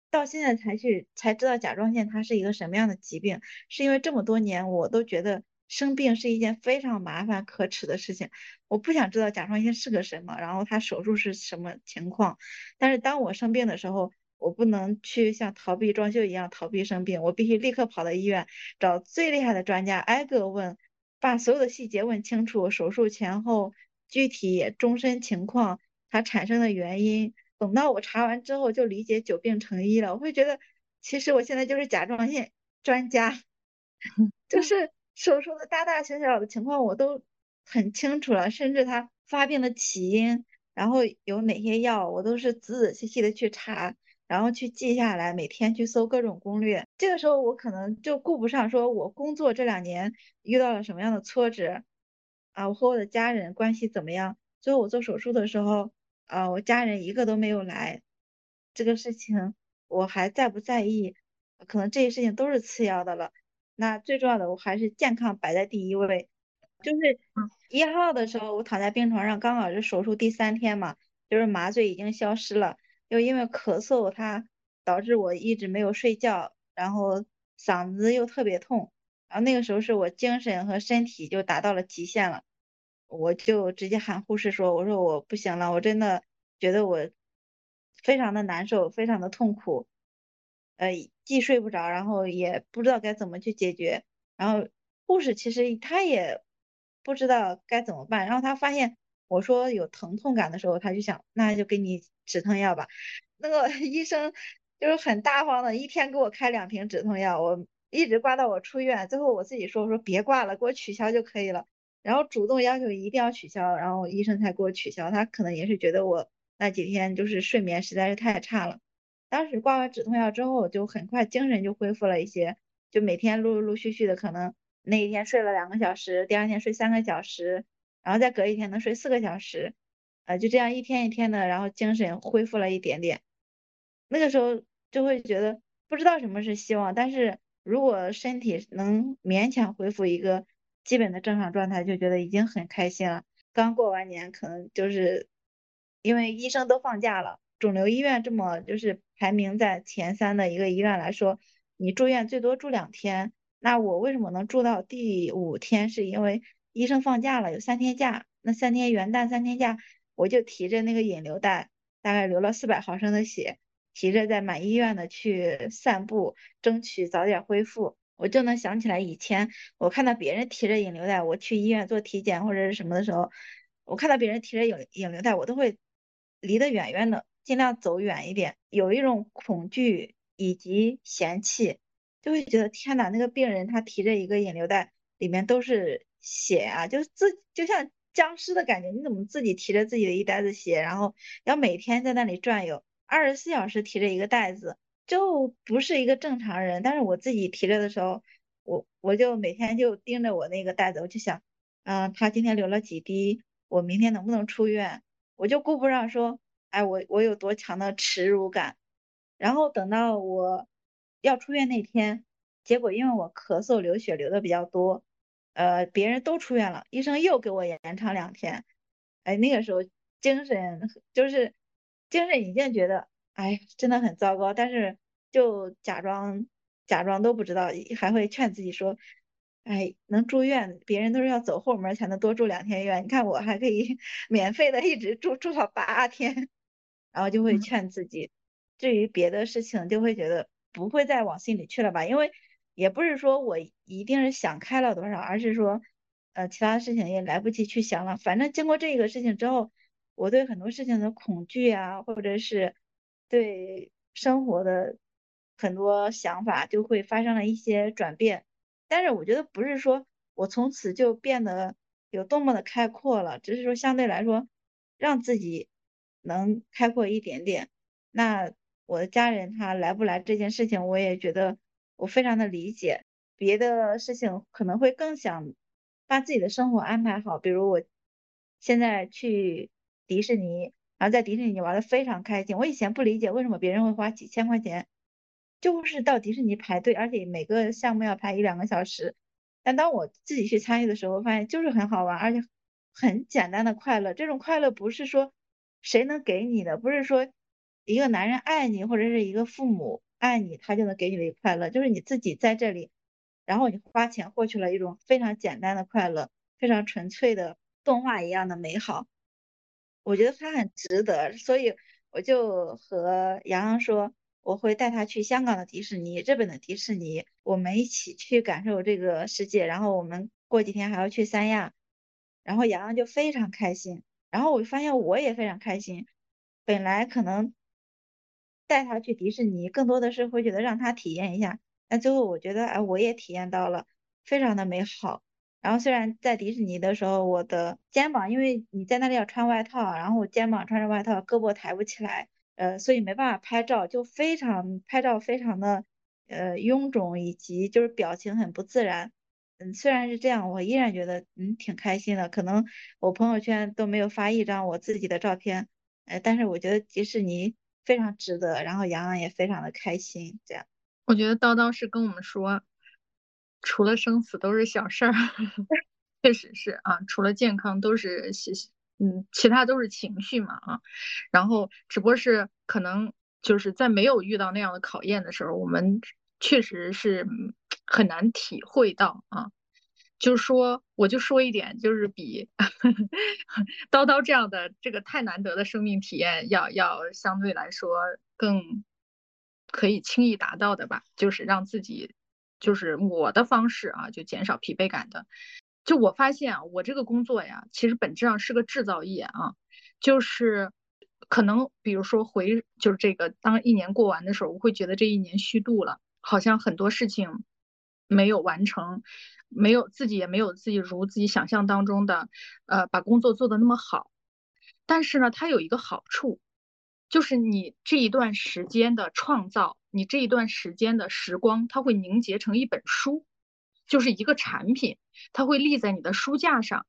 [SPEAKER 2] 到现在才去才知道甲状腺它是一个什么样的疾病？是因为这么多年我都觉得生病是一件非常麻烦、可耻的事情，我不想知道甲状腺是个什么，然后它手术是什么情况。但是当我生病的时候，我不能去像逃避装修一样逃避生病，我必须立刻跑到医院找最厉害的专家，挨个问，把所有的细节问清楚，手术前后具体终身情况，它产生的原因。等到我查完之后，就理解久病成医了。我会觉得，其实我现在就是甲状腺专家，就是手术的大大小小的情况我都很清楚了，甚至它发病的起因，然后有哪些药，我都是仔仔细细的去查。然后去记下来，每天去搜各种攻略。这个时候我可能就顾不上说，我工作这两年遇到了什么样的挫折啊，我和我的家人关系怎么样？最后我做手术的时候，啊，我家人一个都没有来，这个事情我还在不在意？可能这些事情都是次要的了。那最重要的，我还是健康摆在第一位。就是一号的时候，我躺在病床上，刚好是手术第三天嘛，就是麻醉已经消失了。又因为咳嗽，它导致我一直没有睡觉，然后嗓子又特别痛，然后那个时候是我精神和身体就达到了极限了，我就直接喊护士说：“我说我不行了，我真的觉得我非常的难受，非常的痛苦，呃，既睡不着，然后也不知道该怎么去解决。然后护士其实他也不知道该怎么办，然后他发现我说有疼痛感的时候，他就想那就给你。”止痛药吧，那个 医生就是很大方的，一天给我开两瓶止痛药，我一直挂到我出院。最后我自己说，我说别挂了，给我取消就可以了。然后主动要求一定要取消，然后医生才给我取消。他可能也是觉得我那几天就是睡眠实在是太差了。当时挂完止痛药之后，就很快精神就恢复了一些，就每天陆陆续续的，可能那一天睡了两个小时，第二天睡三个小时，然后再隔一天能睡四个小时，呃，就这样一天一天的，然后精神恢复了一点点。那个时候就会觉得不知道什么是希望，但是如果身体能勉强恢复一个。基本的正常状态就觉得已经很开心了。刚过完年，可能就是因为医生都放假了，肿瘤医院这么就是排名在前三的一个医院来说，你住院最多住两天。那我为什么能住到第五天？是因为医生放假了，有三天假。那三天元旦三天假，我就提着那个引流袋，大概流了四百毫升的血，提着在满医院的去散步，争取早点恢复。我就能想起来以前我看到别人提着引流袋，我去医院做体检或者是什么的时候，我看到别人提着引引流袋，我都会离得远远的，尽量走远一点，有一种恐惧以及嫌弃，就会觉得天呐，那个病人他提着一个引流袋，里面都是血啊，就自就像僵尸的感觉，你怎么自己提着自己的一袋子血，然后要每天在那里转悠，二十四小时提着一个袋子。就不是一个正常人，但是我自己提着的时候，我我就每天就盯着我那个袋子，我就想，嗯，他今天流了几滴，我明天能不能出院？我就顾不上说，哎，我我有多强的耻辱感。然后等到我要出院那天，结果因为我咳嗽流血流的比较多，呃，别人都出院了，医生又给我延长两天，哎，那个时候精神就是精神已经觉得，哎，真的很糟糕，但是。就假装假装都不知道，还会劝自己说：“哎，能住院，别人都是要走后门才能多住两天院，你看我还可以 免费的一直住住到八天。”然后就会劝自己。至于别的事情，就会觉得不会再往心里去了吧，因为也不是说我一定是想开了多少，而是说，呃，其他事情也来不及去想了。反正经过这个事情之后，我对很多事情的恐惧啊，或者是对生活的。很多想法就会发生了一些转变，但是我觉得不是说我从此就变得有多么的开阔了，只是说相对来说让自己能开阔一点点。那我的家人他来不来这件事情，我也觉得我非常的理解。别的事情可能会更想把自己的生活安排好，比如我现在去迪士尼，然后在迪士尼玩的非常开心。我以前不理解为什么别人会花几千块钱。就是到迪士尼排队，而且每个项目要排一两个小时。但当我自己去参与的时候，发现就是很好玩，而且很简单的快乐。这种快乐不是说谁能给你的，不是说一个男人爱你，或者是一个父母爱你，他就能给你的快乐，就是你自己在这里，然后你花钱获取了一种非常简单的快乐，非常纯粹的动画一样的美好。我觉得它很值得，所以我就和洋洋说。我会带他去香港的迪士尼，日本的迪士尼，我们一起去感受这个世界。然后我们过几天还要去三亚，然后洋洋就非常开心。然后我发现我也非常开心。本来可能带他去迪士尼，更多的是会觉得让他体验一下。但最后我觉得，哎，我也体验到了，非常的美好。然后虽然在迪士尼的时候，我的肩膀，因为你在那里要穿外套，然后我肩膀穿着外套，胳膊抬不起来。呃，所以没办法拍照，就非常拍照非常的呃臃肿，以及就是表情很不自然。嗯，虽然是这样，我依然觉得嗯挺开心的。可能我朋友圈都没有发一张我自己的照片，呃，但是我觉得迪士尼非常值得，然后洋洋也非常的开心。这样，
[SPEAKER 1] 我觉得叨叨是跟我们说，除了生死都是小事儿，确实是啊，除了健康都是。嗯，其他都是情绪嘛啊，然后只不过是可能就是在没有遇到那样的考验的时候，我们确实是很难体会到啊。就是说，我就说一点，就是比 叨叨这样的这个太难得的生命体验要要相对来说更可以轻易达到的吧，就是让自己就是我的方式啊，就减少疲惫感的。就我发现啊，我这个工作呀，其实本质上是个制造业啊，就是可能比如说回就是这个当一年过完的时候，我会觉得这一年虚度了，好像很多事情没有完成，没有自己也没有自己如自己想象当中的，呃，把工作做得那么好。但是呢，它有一个好处，就是你这一段时间的创造，你这一段时间的时光，它会凝结成一本书，就是一个产品，它会立在你的书架上。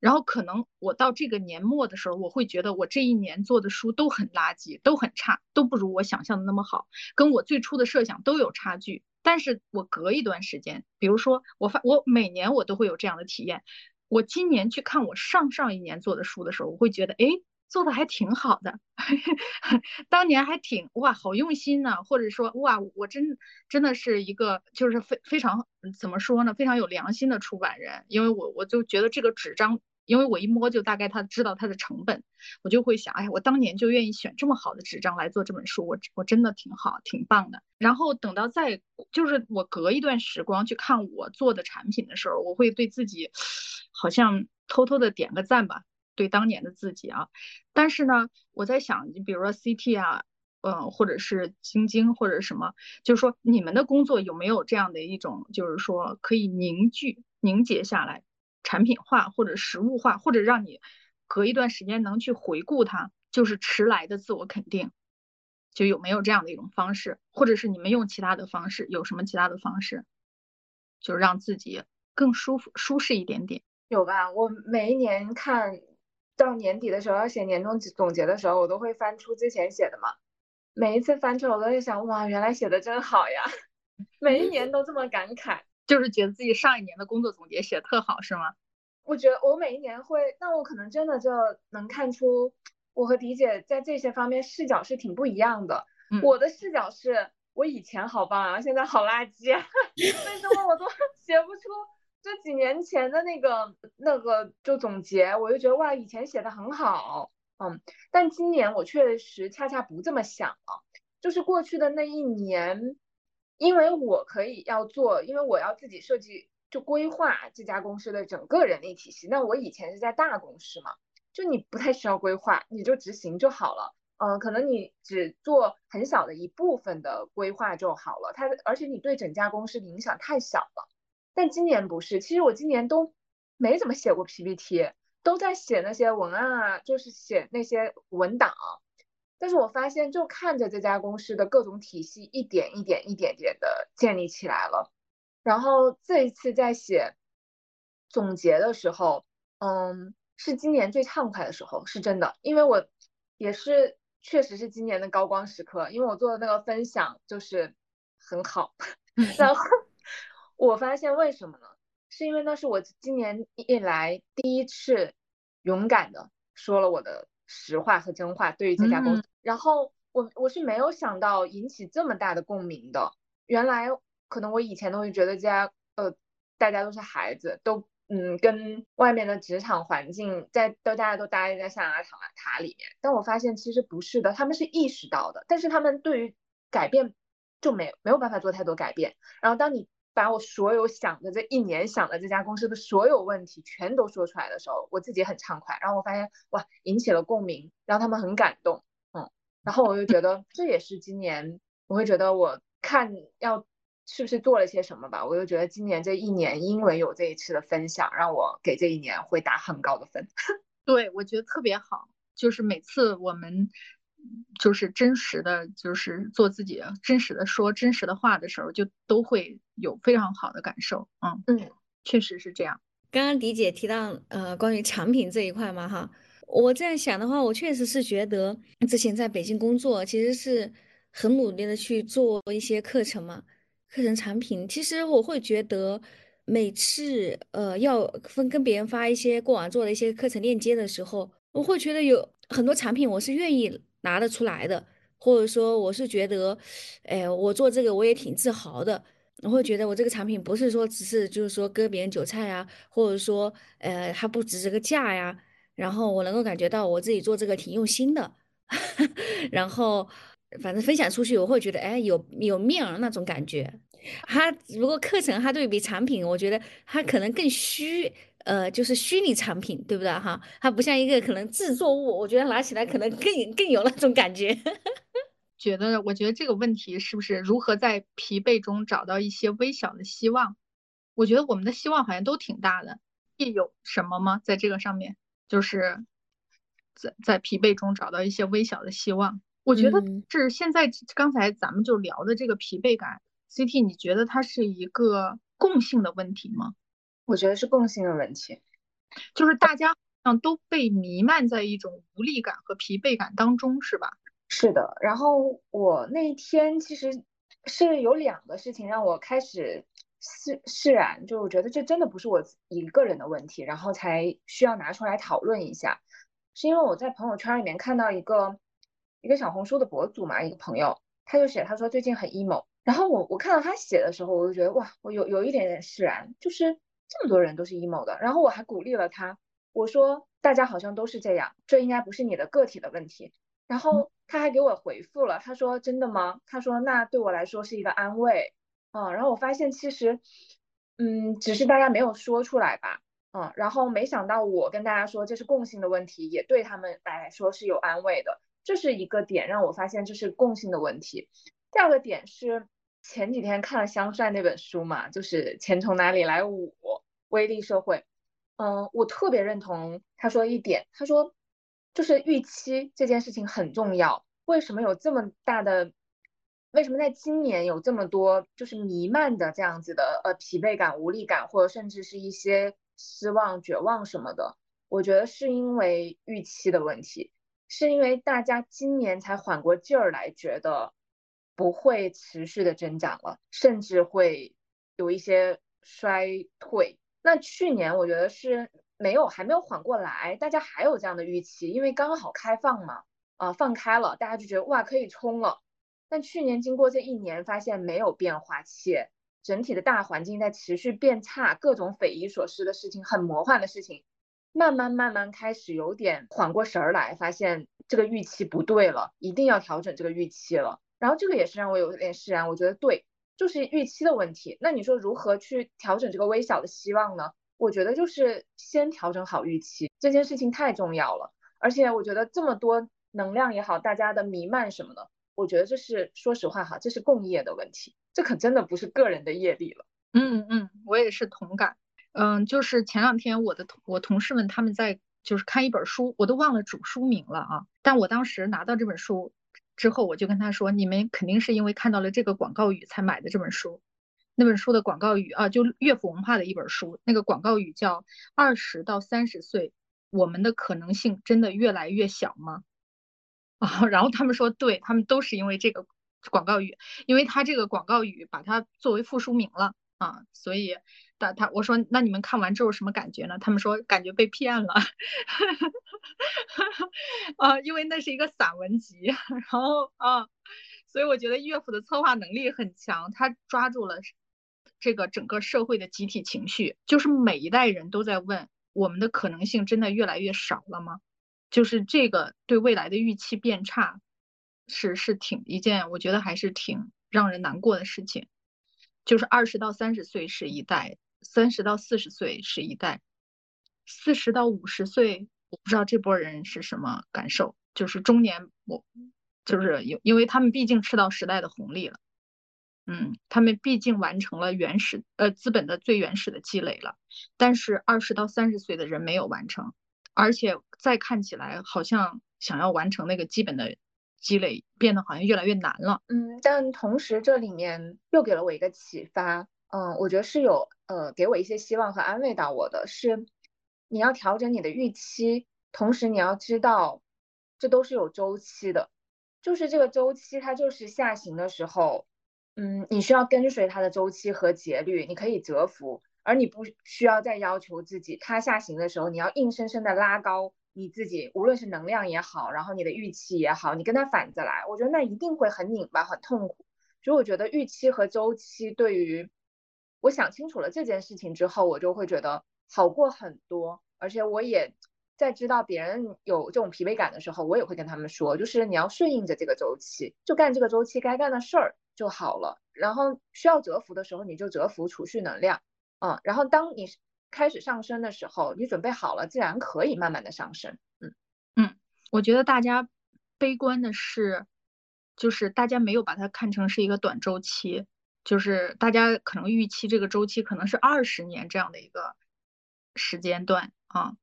[SPEAKER 1] 然后可能我到这个年末的时候，我会觉得我这一年做的书都很垃圾，都很差，都不如我想象的那么好，跟我最初的设想都有差距。但是我隔一段时间，比如说我发我每年我都会有这样的体验。我今年去看我上上一年做的书的时候，我会觉得，哎，做的还挺好的，当年还挺哇，好用心呢，或者说哇，我真真的是一个就是非非常怎么说呢，非常有良心的出版人，因为我我就觉得这个纸张。因为我一摸就大概他知道它的成本，我就会想，哎，我当年就愿意选这么好的纸张来做这本书，我我真的挺好，挺棒的。然后等到再就是我隔一段时光去看我做的产品的时候，我会对自己好像偷偷的点个赞吧，对当年的自己啊。但是呢，我在想，你比如说 CT 啊，嗯，或者是晶晶或者什么，就是说你们的工作有没有这样的一种，就是说可以凝聚凝结下来。产品化或者实物化，或者让你隔一段时间能去回顾它，就是迟来的自我肯定，就有没有这样的一种方式，或者是你们用其他的方式，有什么其他的方式，就是让自己更舒服、舒适一点点？
[SPEAKER 4] 有吧？我每一年看到年底的时候要写年终总结的时候，我都会翻出之前写的嘛。每一次翻出来，我都会想，哇，原来写的真好呀！每一年都这么感慨。
[SPEAKER 1] 就是觉得自己上一年的工作总结写的特好，是吗？
[SPEAKER 4] 我觉得我每一年会，那我可能真的就能看出我和迪姐在这些方面视角是挺不一样的。我的视角是我以前好棒啊，现在好垃圾，啊为什么我都 写不出那几年前的那个那个就总结？我就觉得哇，以前写的很好，嗯，但今年我确实恰恰不这么想了，就是过去的那一年。因为我可以要做，因为我要自己设计就规划这家公司的整个人力体系。那我以前是在大公司嘛，就你不太需要规划，你就执行就好了。嗯，可能你只做很小的一部分的规划就好了。它而且你对整家公司的影响太小了。但今年不是，其实我今年都没怎么写过 PPT，都在写那些文案啊，就是写那些文档。但是我发现，就看着这家公司的各种体系一点一点、一点点的建立起来了。然后这一次在写总结的时候，嗯，是今年最畅快的时候，是真的，因为我也是确实是今年的高光时刻，因为我做的那个分享就是很好。然后我发现为什么呢？是因为那是我今年以来第一次勇敢的说了我的。实话和真话对于这家公司，然后我我是没有想到引起这么大的共鸣的。原来可能我以前都会觉得家呃大家都是孩子，都嗯跟外面的职场环境在都大家都待在象牙塔塔里面，但我发现其实不是的，他们是意识到的，但是他们对于改变就没没有办法做太多改变。然后当你。把我所有想的这一年想的这家公司的所有问题全都说出来的时候，我自己很畅快。然后我发现哇，引起了共鸣，让他们很感动，嗯。然后我就觉得这也是今年我会觉得我看要是不是做了些什么吧。我就觉得今年这一年因为有这一次的分享，让我给这一年会打很高的分。
[SPEAKER 1] 对，我觉得特别好，就是每次我们。就是真实的，就是做自己，真实的说真实的话的时候，就都会有非常好的感受。嗯
[SPEAKER 4] 嗯，
[SPEAKER 1] 确实是这样。
[SPEAKER 3] 刚刚迪姐提到呃关于产品这一块嘛哈，我这样想的话，我确实是觉得之前在北京工作，其实是很努力的去做一些课程嘛，课程产品。其实我会觉得每次呃要分跟别人发一些过往做的一些课程链接的时候，我会觉得有很多产品我是愿意。拿得出来的，或者说我是觉得，哎，我做这个我也挺自豪的。我会觉得我这个产品不是说只是就是说割别人韭菜呀，或者说呃它不值这个价呀。然后我能够感觉到我自己做这个挺用心的。然后反正分享出去，我会觉得哎有有面儿那种感觉。它如果课程它对比产品，我觉得它可能更虚。呃，就是虚拟产品，对不对哈？它不像一个可能制作物，我觉得拿起来可能更更有那种感觉。
[SPEAKER 1] 觉得，我觉得这个问题是不是如何在疲惫中找到一些微小的希望？我觉得我们的希望好像都挺大的。有什么吗？在这个上面，就是在在疲惫中找到一些微小的希望。我觉得是现在刚才咱们就聊的这个疲惫感，CT，你觉得它是一个共性的问题吗？
[SPEAKER 4] 我觉得是共性的问题，
[SPEAKER 1] 就是大家好像都被弥漫在一种无力感和疲惫感当中，是吧？
[SPEAKER 4] 是的。然后我那一天其实是有两个事情让我开始释释然，就我觉得这真的不是我一个人的问题，然后才需要拿出来讨论一下。是因为我在朋友圈里面看到一个一个小红书的博主嘛，一个朋友，他就写他说最近很 emo，然后我我看到他写的时候，我就觉得哇，我有有一点点释然，就是。这么多人都是 emo 的，然后我还鼓励了他，我说大家好像都是这样，这应该不是你的个体的问题。然后他还给我回复了，他说真的吗？他说那对我来说是一个安慰，嗯，然后我发现其实，嗯，只是大家没有说出来吧，嗯，然后没想到我跟大家说这是共性的问题，也对他们来说是有安慰的，这是一个点让我发现这是共性的问题。第二个点是。前几天看了香帅那本书嘛，就是钱从哪里来五威力社会。嗯，我特别认同他说一点，他说就是预期这件事情很重要。为什么有这么大的？为什么在今年有这么多就是弥漫的这样子的呃疲惫感、无力感，或者甚至是一些失望、绝望什么的？我觉得是因为预期的问题，是因为大家今年才缓过劲儿来，觉得。不会持续的增长了，甚至会有一些衰退。那去年我觉得是没有，还没有缓过来，大家还有这样的预期，因为刚好开放嘛，啊，放开了，大家就觉得哇可以冲了。但去年经过这一年，发现没有变化，且整体的大环境在持续变差，各种匪夷所思的事情，很魔幻的事情，慢慢慢慢开始有点缓过神儿来，发现这个预期不对了，一定要调整这个预期了。然后这个也是让我有点释然，我觉得对，就是预期的问题。那你说如何去调整这个微小的希望呢？我觉得就是先调整好预期，这件事情太重要了。而且我觉得这么多能量也好，大家的弥漫什么的，我觉得这是说实话哈，这是共业的问题，这可真的不是个人的业力了。
[SPEAKER 1] 嗯嗯，我也是同感。嗯，就是前两天我的同我同事们他们在就是看一本书，我都忘了主书名了啊，但我当时拿到这本书。之后我就跟他说：“你们肯定是因为看到了这个广告语才买的这本书。那本书的广告语啊，就乐府文化的一本书。那个广告语叫‘二十到三十岁，我们的可能性真的越来越小吗？’ 啊，然后他们说，对他们都是因为这个广告语，因为他这个广告语把它作为副书名了啊，所以。”他他我说那你们看完之后什么感觉呢？他们说感觉被骗了，啊，因为那是一个散文集，然后啊，所以我觉得乐府的策划能力很强，他抓住了这个整个社会的集体情绪，就是每一代人都在问我们的可能性真的越来越少了吗？就是这个对未来的预期变差，是是挺一件我觉得还是挺让人难过的事情，就是二十到三十岁是一代。三十到四十岁是一代，四十到五十岁，我不知道这波人是什么感受。就是中年，我就是因因为他们毕竟吃到时代的红利了，嗯，他们毕竟完成了原始呃资本的最原始的积累了。但是二十到三十岁的人没有完成，而且再看起来好像想要完成那个基本的积累，变得好像越来越难了。
[SPEAKER 4] 嗯，但同时这里面又给了我一个启发。嗯，我觉得是有呃给我一些希望和安慰到我的，是你要调整你的预期，同时你要知道这都是有周期的，就是这个周期它就是下行的时候，嗯，你需要跟随它的周期和节律，你可以蛰伏，而你不需要再要求自己，它下行的时候你要硬生生的拉高你自己，无论是能量也好，然后你的预期也好，你跟它反着来，我觉得那一定会很拧巴很痛苦，所以我觉得预期和周期对于我想清楚了这件事情之后，我就会觉得好过很多，而且我也在知道别人有这种疲惫感的时候，我也会跟他们说，就是你要顺应着这个周期，就干这个周期该干的事儿就好了。然后需要蛰伏的时候，你就蛰伏，储蓄能量，嗯。然后当你开始上升的时候，你准备好了，自然可以慢慢的上升。嗯
[SPEAKER 1] 嗯，我觉得大家悲观的是，就是大家没有把它看成是一个短周期。就是大家可能预期这个周期可能是二十年这样的一个时间段啊。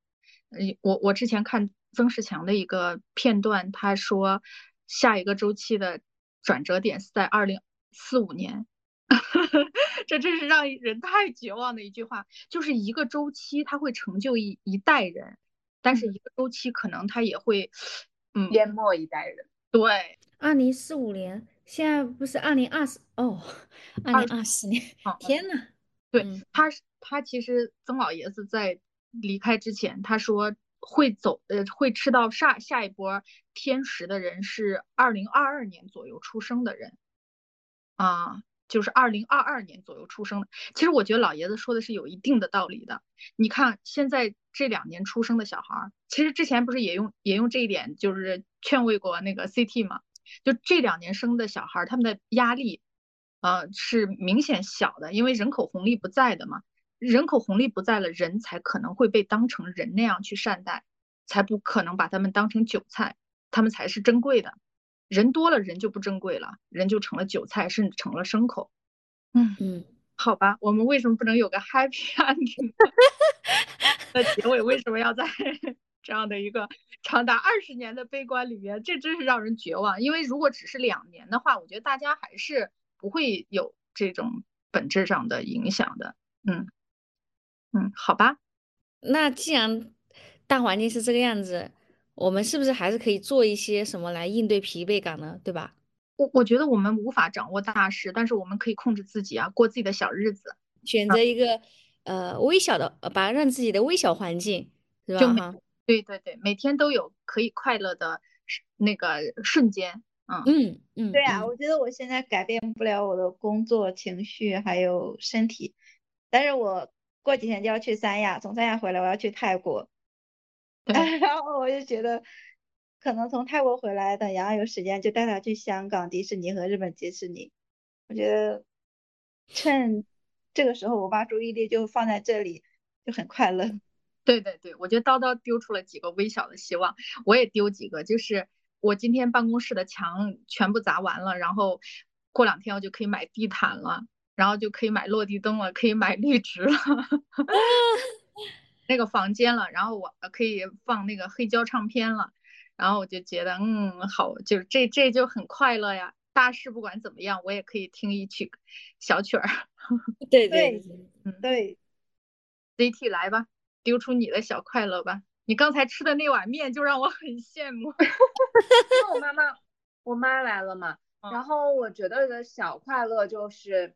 [SPEAKER 1] 我我之前看曾仕强的一个片段，他说下一个周期的转折点是在二零四五年，这真是让人太绝望的一句话。就是一个周期，它会成就一一代人，但是一个周期可能它也会，嗯，
[SPEAKER 4] 淹没一代人。
[SPEAKER 1] 对，
[SPEAKER 3] 二零四五年，现在不是二零二四哦，二零二四年，天呐，
[SPEAKER 1] 对，他他其实曾老爷子在。离开之前，他说会走，呃，会吃到下下一波天时的人是二零二二年左右出生的人，啊，就是二零二二年左右出生的。其实我觉得老爷子说的是有一定的道理的。你看现在这两年出生的小孩，其实之前不是也用也用这一点就是劝慰过那个 CT 嘛？就这两年生的小孩，他们的压力，呃，是明显小的，因为人口红利不在的嘛。人口红利不在了，人才可能会被当成人那样去善待，才不可能把他们当成韭菜，他们才是珍贵的。人多了，人就不珍贵了，人就成了韭菜，甚至成了牲口。嗯嗯，好吧，我们为什么不能有个 happy ending？那结尾为什么要在 这样的一个长达二十年的悲观里面？这真是让人绝望。因为如果只是两年的话，我觉得大家还是不会有这种本质上的影响的。嗯。嗯，好吧，
[SPEAKER 3] 那既然大环境是这个样子，我们是不是还是可以做一些什么来应对疲惫感呢？对吧？
[SPEAKER 1] 我我觉得我们无法掌握大事，但是我们可以控制自己啊，过自己的小日子，
[SPEAKER 3] 选择一个呃微小的，把让自己的微小环境，是吧？
[SPEAKER 1] 对对对，每天都有可以快乐的那个瞬间。
[SPEAKER 3] 嗯嗯嗯，
[SPEAKER 2] 对啊，我觉得我现在改变不了我的工作、情绪还有身体，但是我。过几天就要去三亚，从三亚回来我要去泰国，然后我就觉得，可能从泰国回来，等洋洋有时间就带他去香港迪士尼和日本迪士尼。我觉得趁这个时候，我把注意力就放在这里，就很快乐。
[SPEAKER 1] 对对对，我觉得叨叨丢出了几个微小的希望，我也丢几个，就是我今天办公室的墙全部砸完了，然后过两天我就可以买地毯了。然后就可以买落地灯了，可以买绿植了，那个房间了，然后我可以放那个黑胶唱片了，然后我就觉得，嗯，好，就是这这就很快乐呀。大事不管怎么样，我也可以听一曲小曲儿。
[SPEAKER 3] 对对，
[SPEAKER 2] 嗯对
[SPEAKER 1] ，CT 来吧，丢出你的小快乐吧。你刚才吃的那碗面就让我很羡慕。因
[SPEAKER 4] 为我妈妈，我妈来了嘛，然后我觉得的小快乐就是。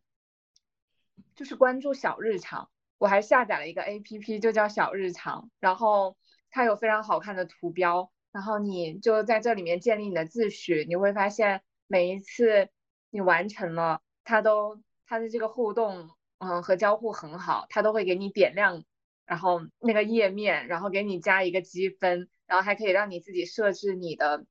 [SPEAKER 4] 就是关注小日常，我还下载了一个 A P P，就叫小日常，然后它有非常好看的图标，然后你就在这里面建立你的自序，你会发现每一次你完成了，它都它的这个互动，嗯和交互很好，它都会给你点亮，然后那个页面，然后给你加一个积分，然后还可以让你自己设置你的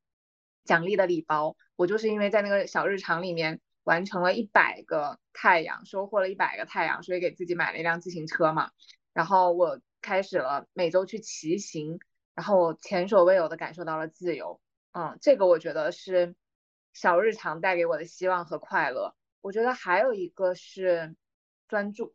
[SPEAKER 4] 奖励的礼包。我就是因为在那个小日常里面。完成了一百个太阳，收获了一百个太阳，所以给自己买了一辆自行车嘛。然后我开始了每周去骑行，然后我前所未有的感受到了自由。嗯，这个我觉得是小日常带给我的希望和快乐。我觉得还有一个是专注，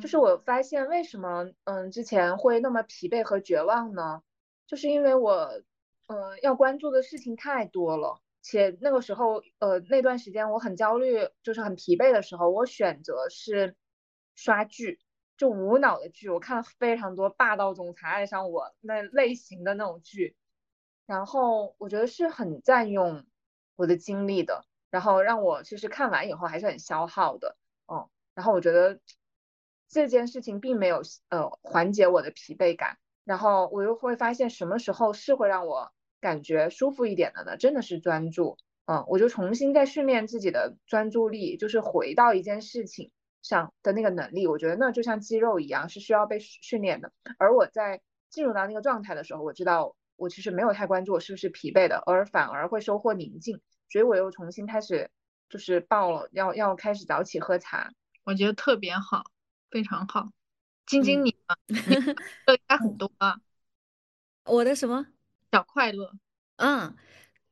[SPEAKER 4] 就是我发现为什么嗯之前会那么疲惫和绝望呢？就是因为我嗯要关注的事情太多了。且那个时候，呃，那段时间我很焦虑，就是很疲惫的时候，我选择是刷剧，就无脑的剧，我看了非常多霸道总裁爱上我那类型的那种剧，然后我觉得是很占用我的精力的，然后让我其实看完以后还是很消耗的，嗯，然后我觉得这件事情并没有呃缓解我的疲惫感，然后我又会发现什么时候是会让我。感觉舒服一点的呢，真的是专注，嗯，我就重新再训练自己的专注力，就是回到一件事情上的那个能力，我觉得那就像肌肉一样，是需要被训练的。而我在进入到那个状态的时候，我知道我其实没有太关注我是不是疲惫的，而反而会收获宁静，所以我又重新开始就是报了要要开始早起喝茶，
[SPEAKER 1] 我觉得特别好，非常好。晶晶，你呢？应该 很多啊。
[SPEAKER 3] 我的什么？
[SPEAKER 1] 小快乐，
[SPEAKER 3] 嗯，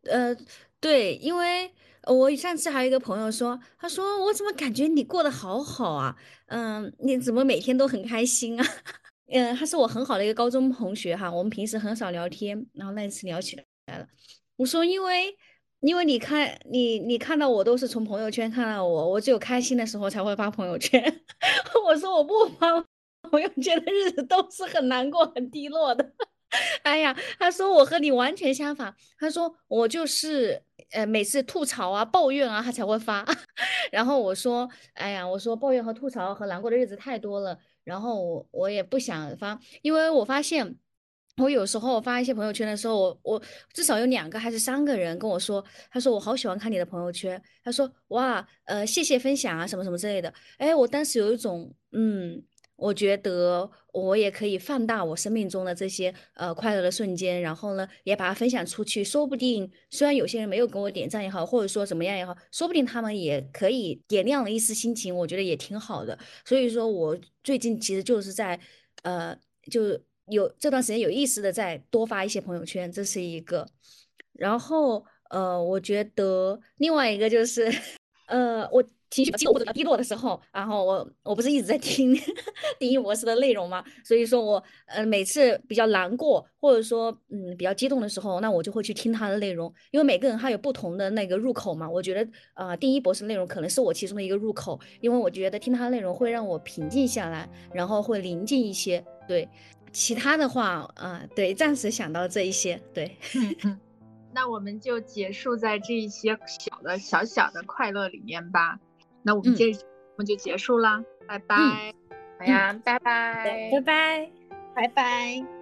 [SPEAKER 3] 呃，对，因为我上次还有一个朋友说，他说我怎么感觉你过得好好啊？嗯，你怎么每天都很开心啊？嗯，他是我很好的一个高中同学哈，我们平时很少聊天，然后那一次聊起来了。我说因为因为你看你你看到我都是从朋友圈看到我，我只有开心的时候才会发朋友圈。我说我不发朋友圈的日子都是很难过很低落的。哎呀，他说我和你完全相反。他说我就是呃每次吐槽啊、抱怨啊，他才会发。然后我说，哎呀，我说抱怨和吐槽和难过的日子太多了。然后我我也不想发，因为我发现我有时候发一些朋友圈的时候，我我至少有两个还是三个人跟我说，他说我好喜欢看你的朋友圈。他说哇，呃，谢谢分享啊，什么什么之类的。哎，我当时有一种嗯。我觉得我也可以放大我生命中的这些呃快乐的瞬间，然后呢，也把它分享出去。说不定虽然有些人没有给我点赞也好，或者说怎么样也好，说不定他们也可以点亮了一丝心情。我觉得也挺好的。所以说我最近其实就是在呃，就有这段时间有意识的在多发一些朋友圈，这是一个。然后呃，我觉得另外一个就是呃我。情绪激动或者低落的时候，然后我我不是一直在听 第一博士的内容吗？所以说我呃每次比较难过或者说嗯比较激动的时候，那我就会去听他的内容，因为每个人他有不同的那个入口嘛。我觉得呃第一博士内容可能是我其中的一个入口，因为我觉得听他的内容会让我平静下来，然后会宁静一些。对，其他的话啊，对，暂时想到这一些。对，
[SPEAKER 1] 那我们就结束在这一些小的小小的快乐里面吧。那我们这我们就结束了，拜拜。
[SPEAKER 4] 好呀，拜拜，
[SPEAKER 3] 拜拜，
[SPEAKER 2] 拜拜。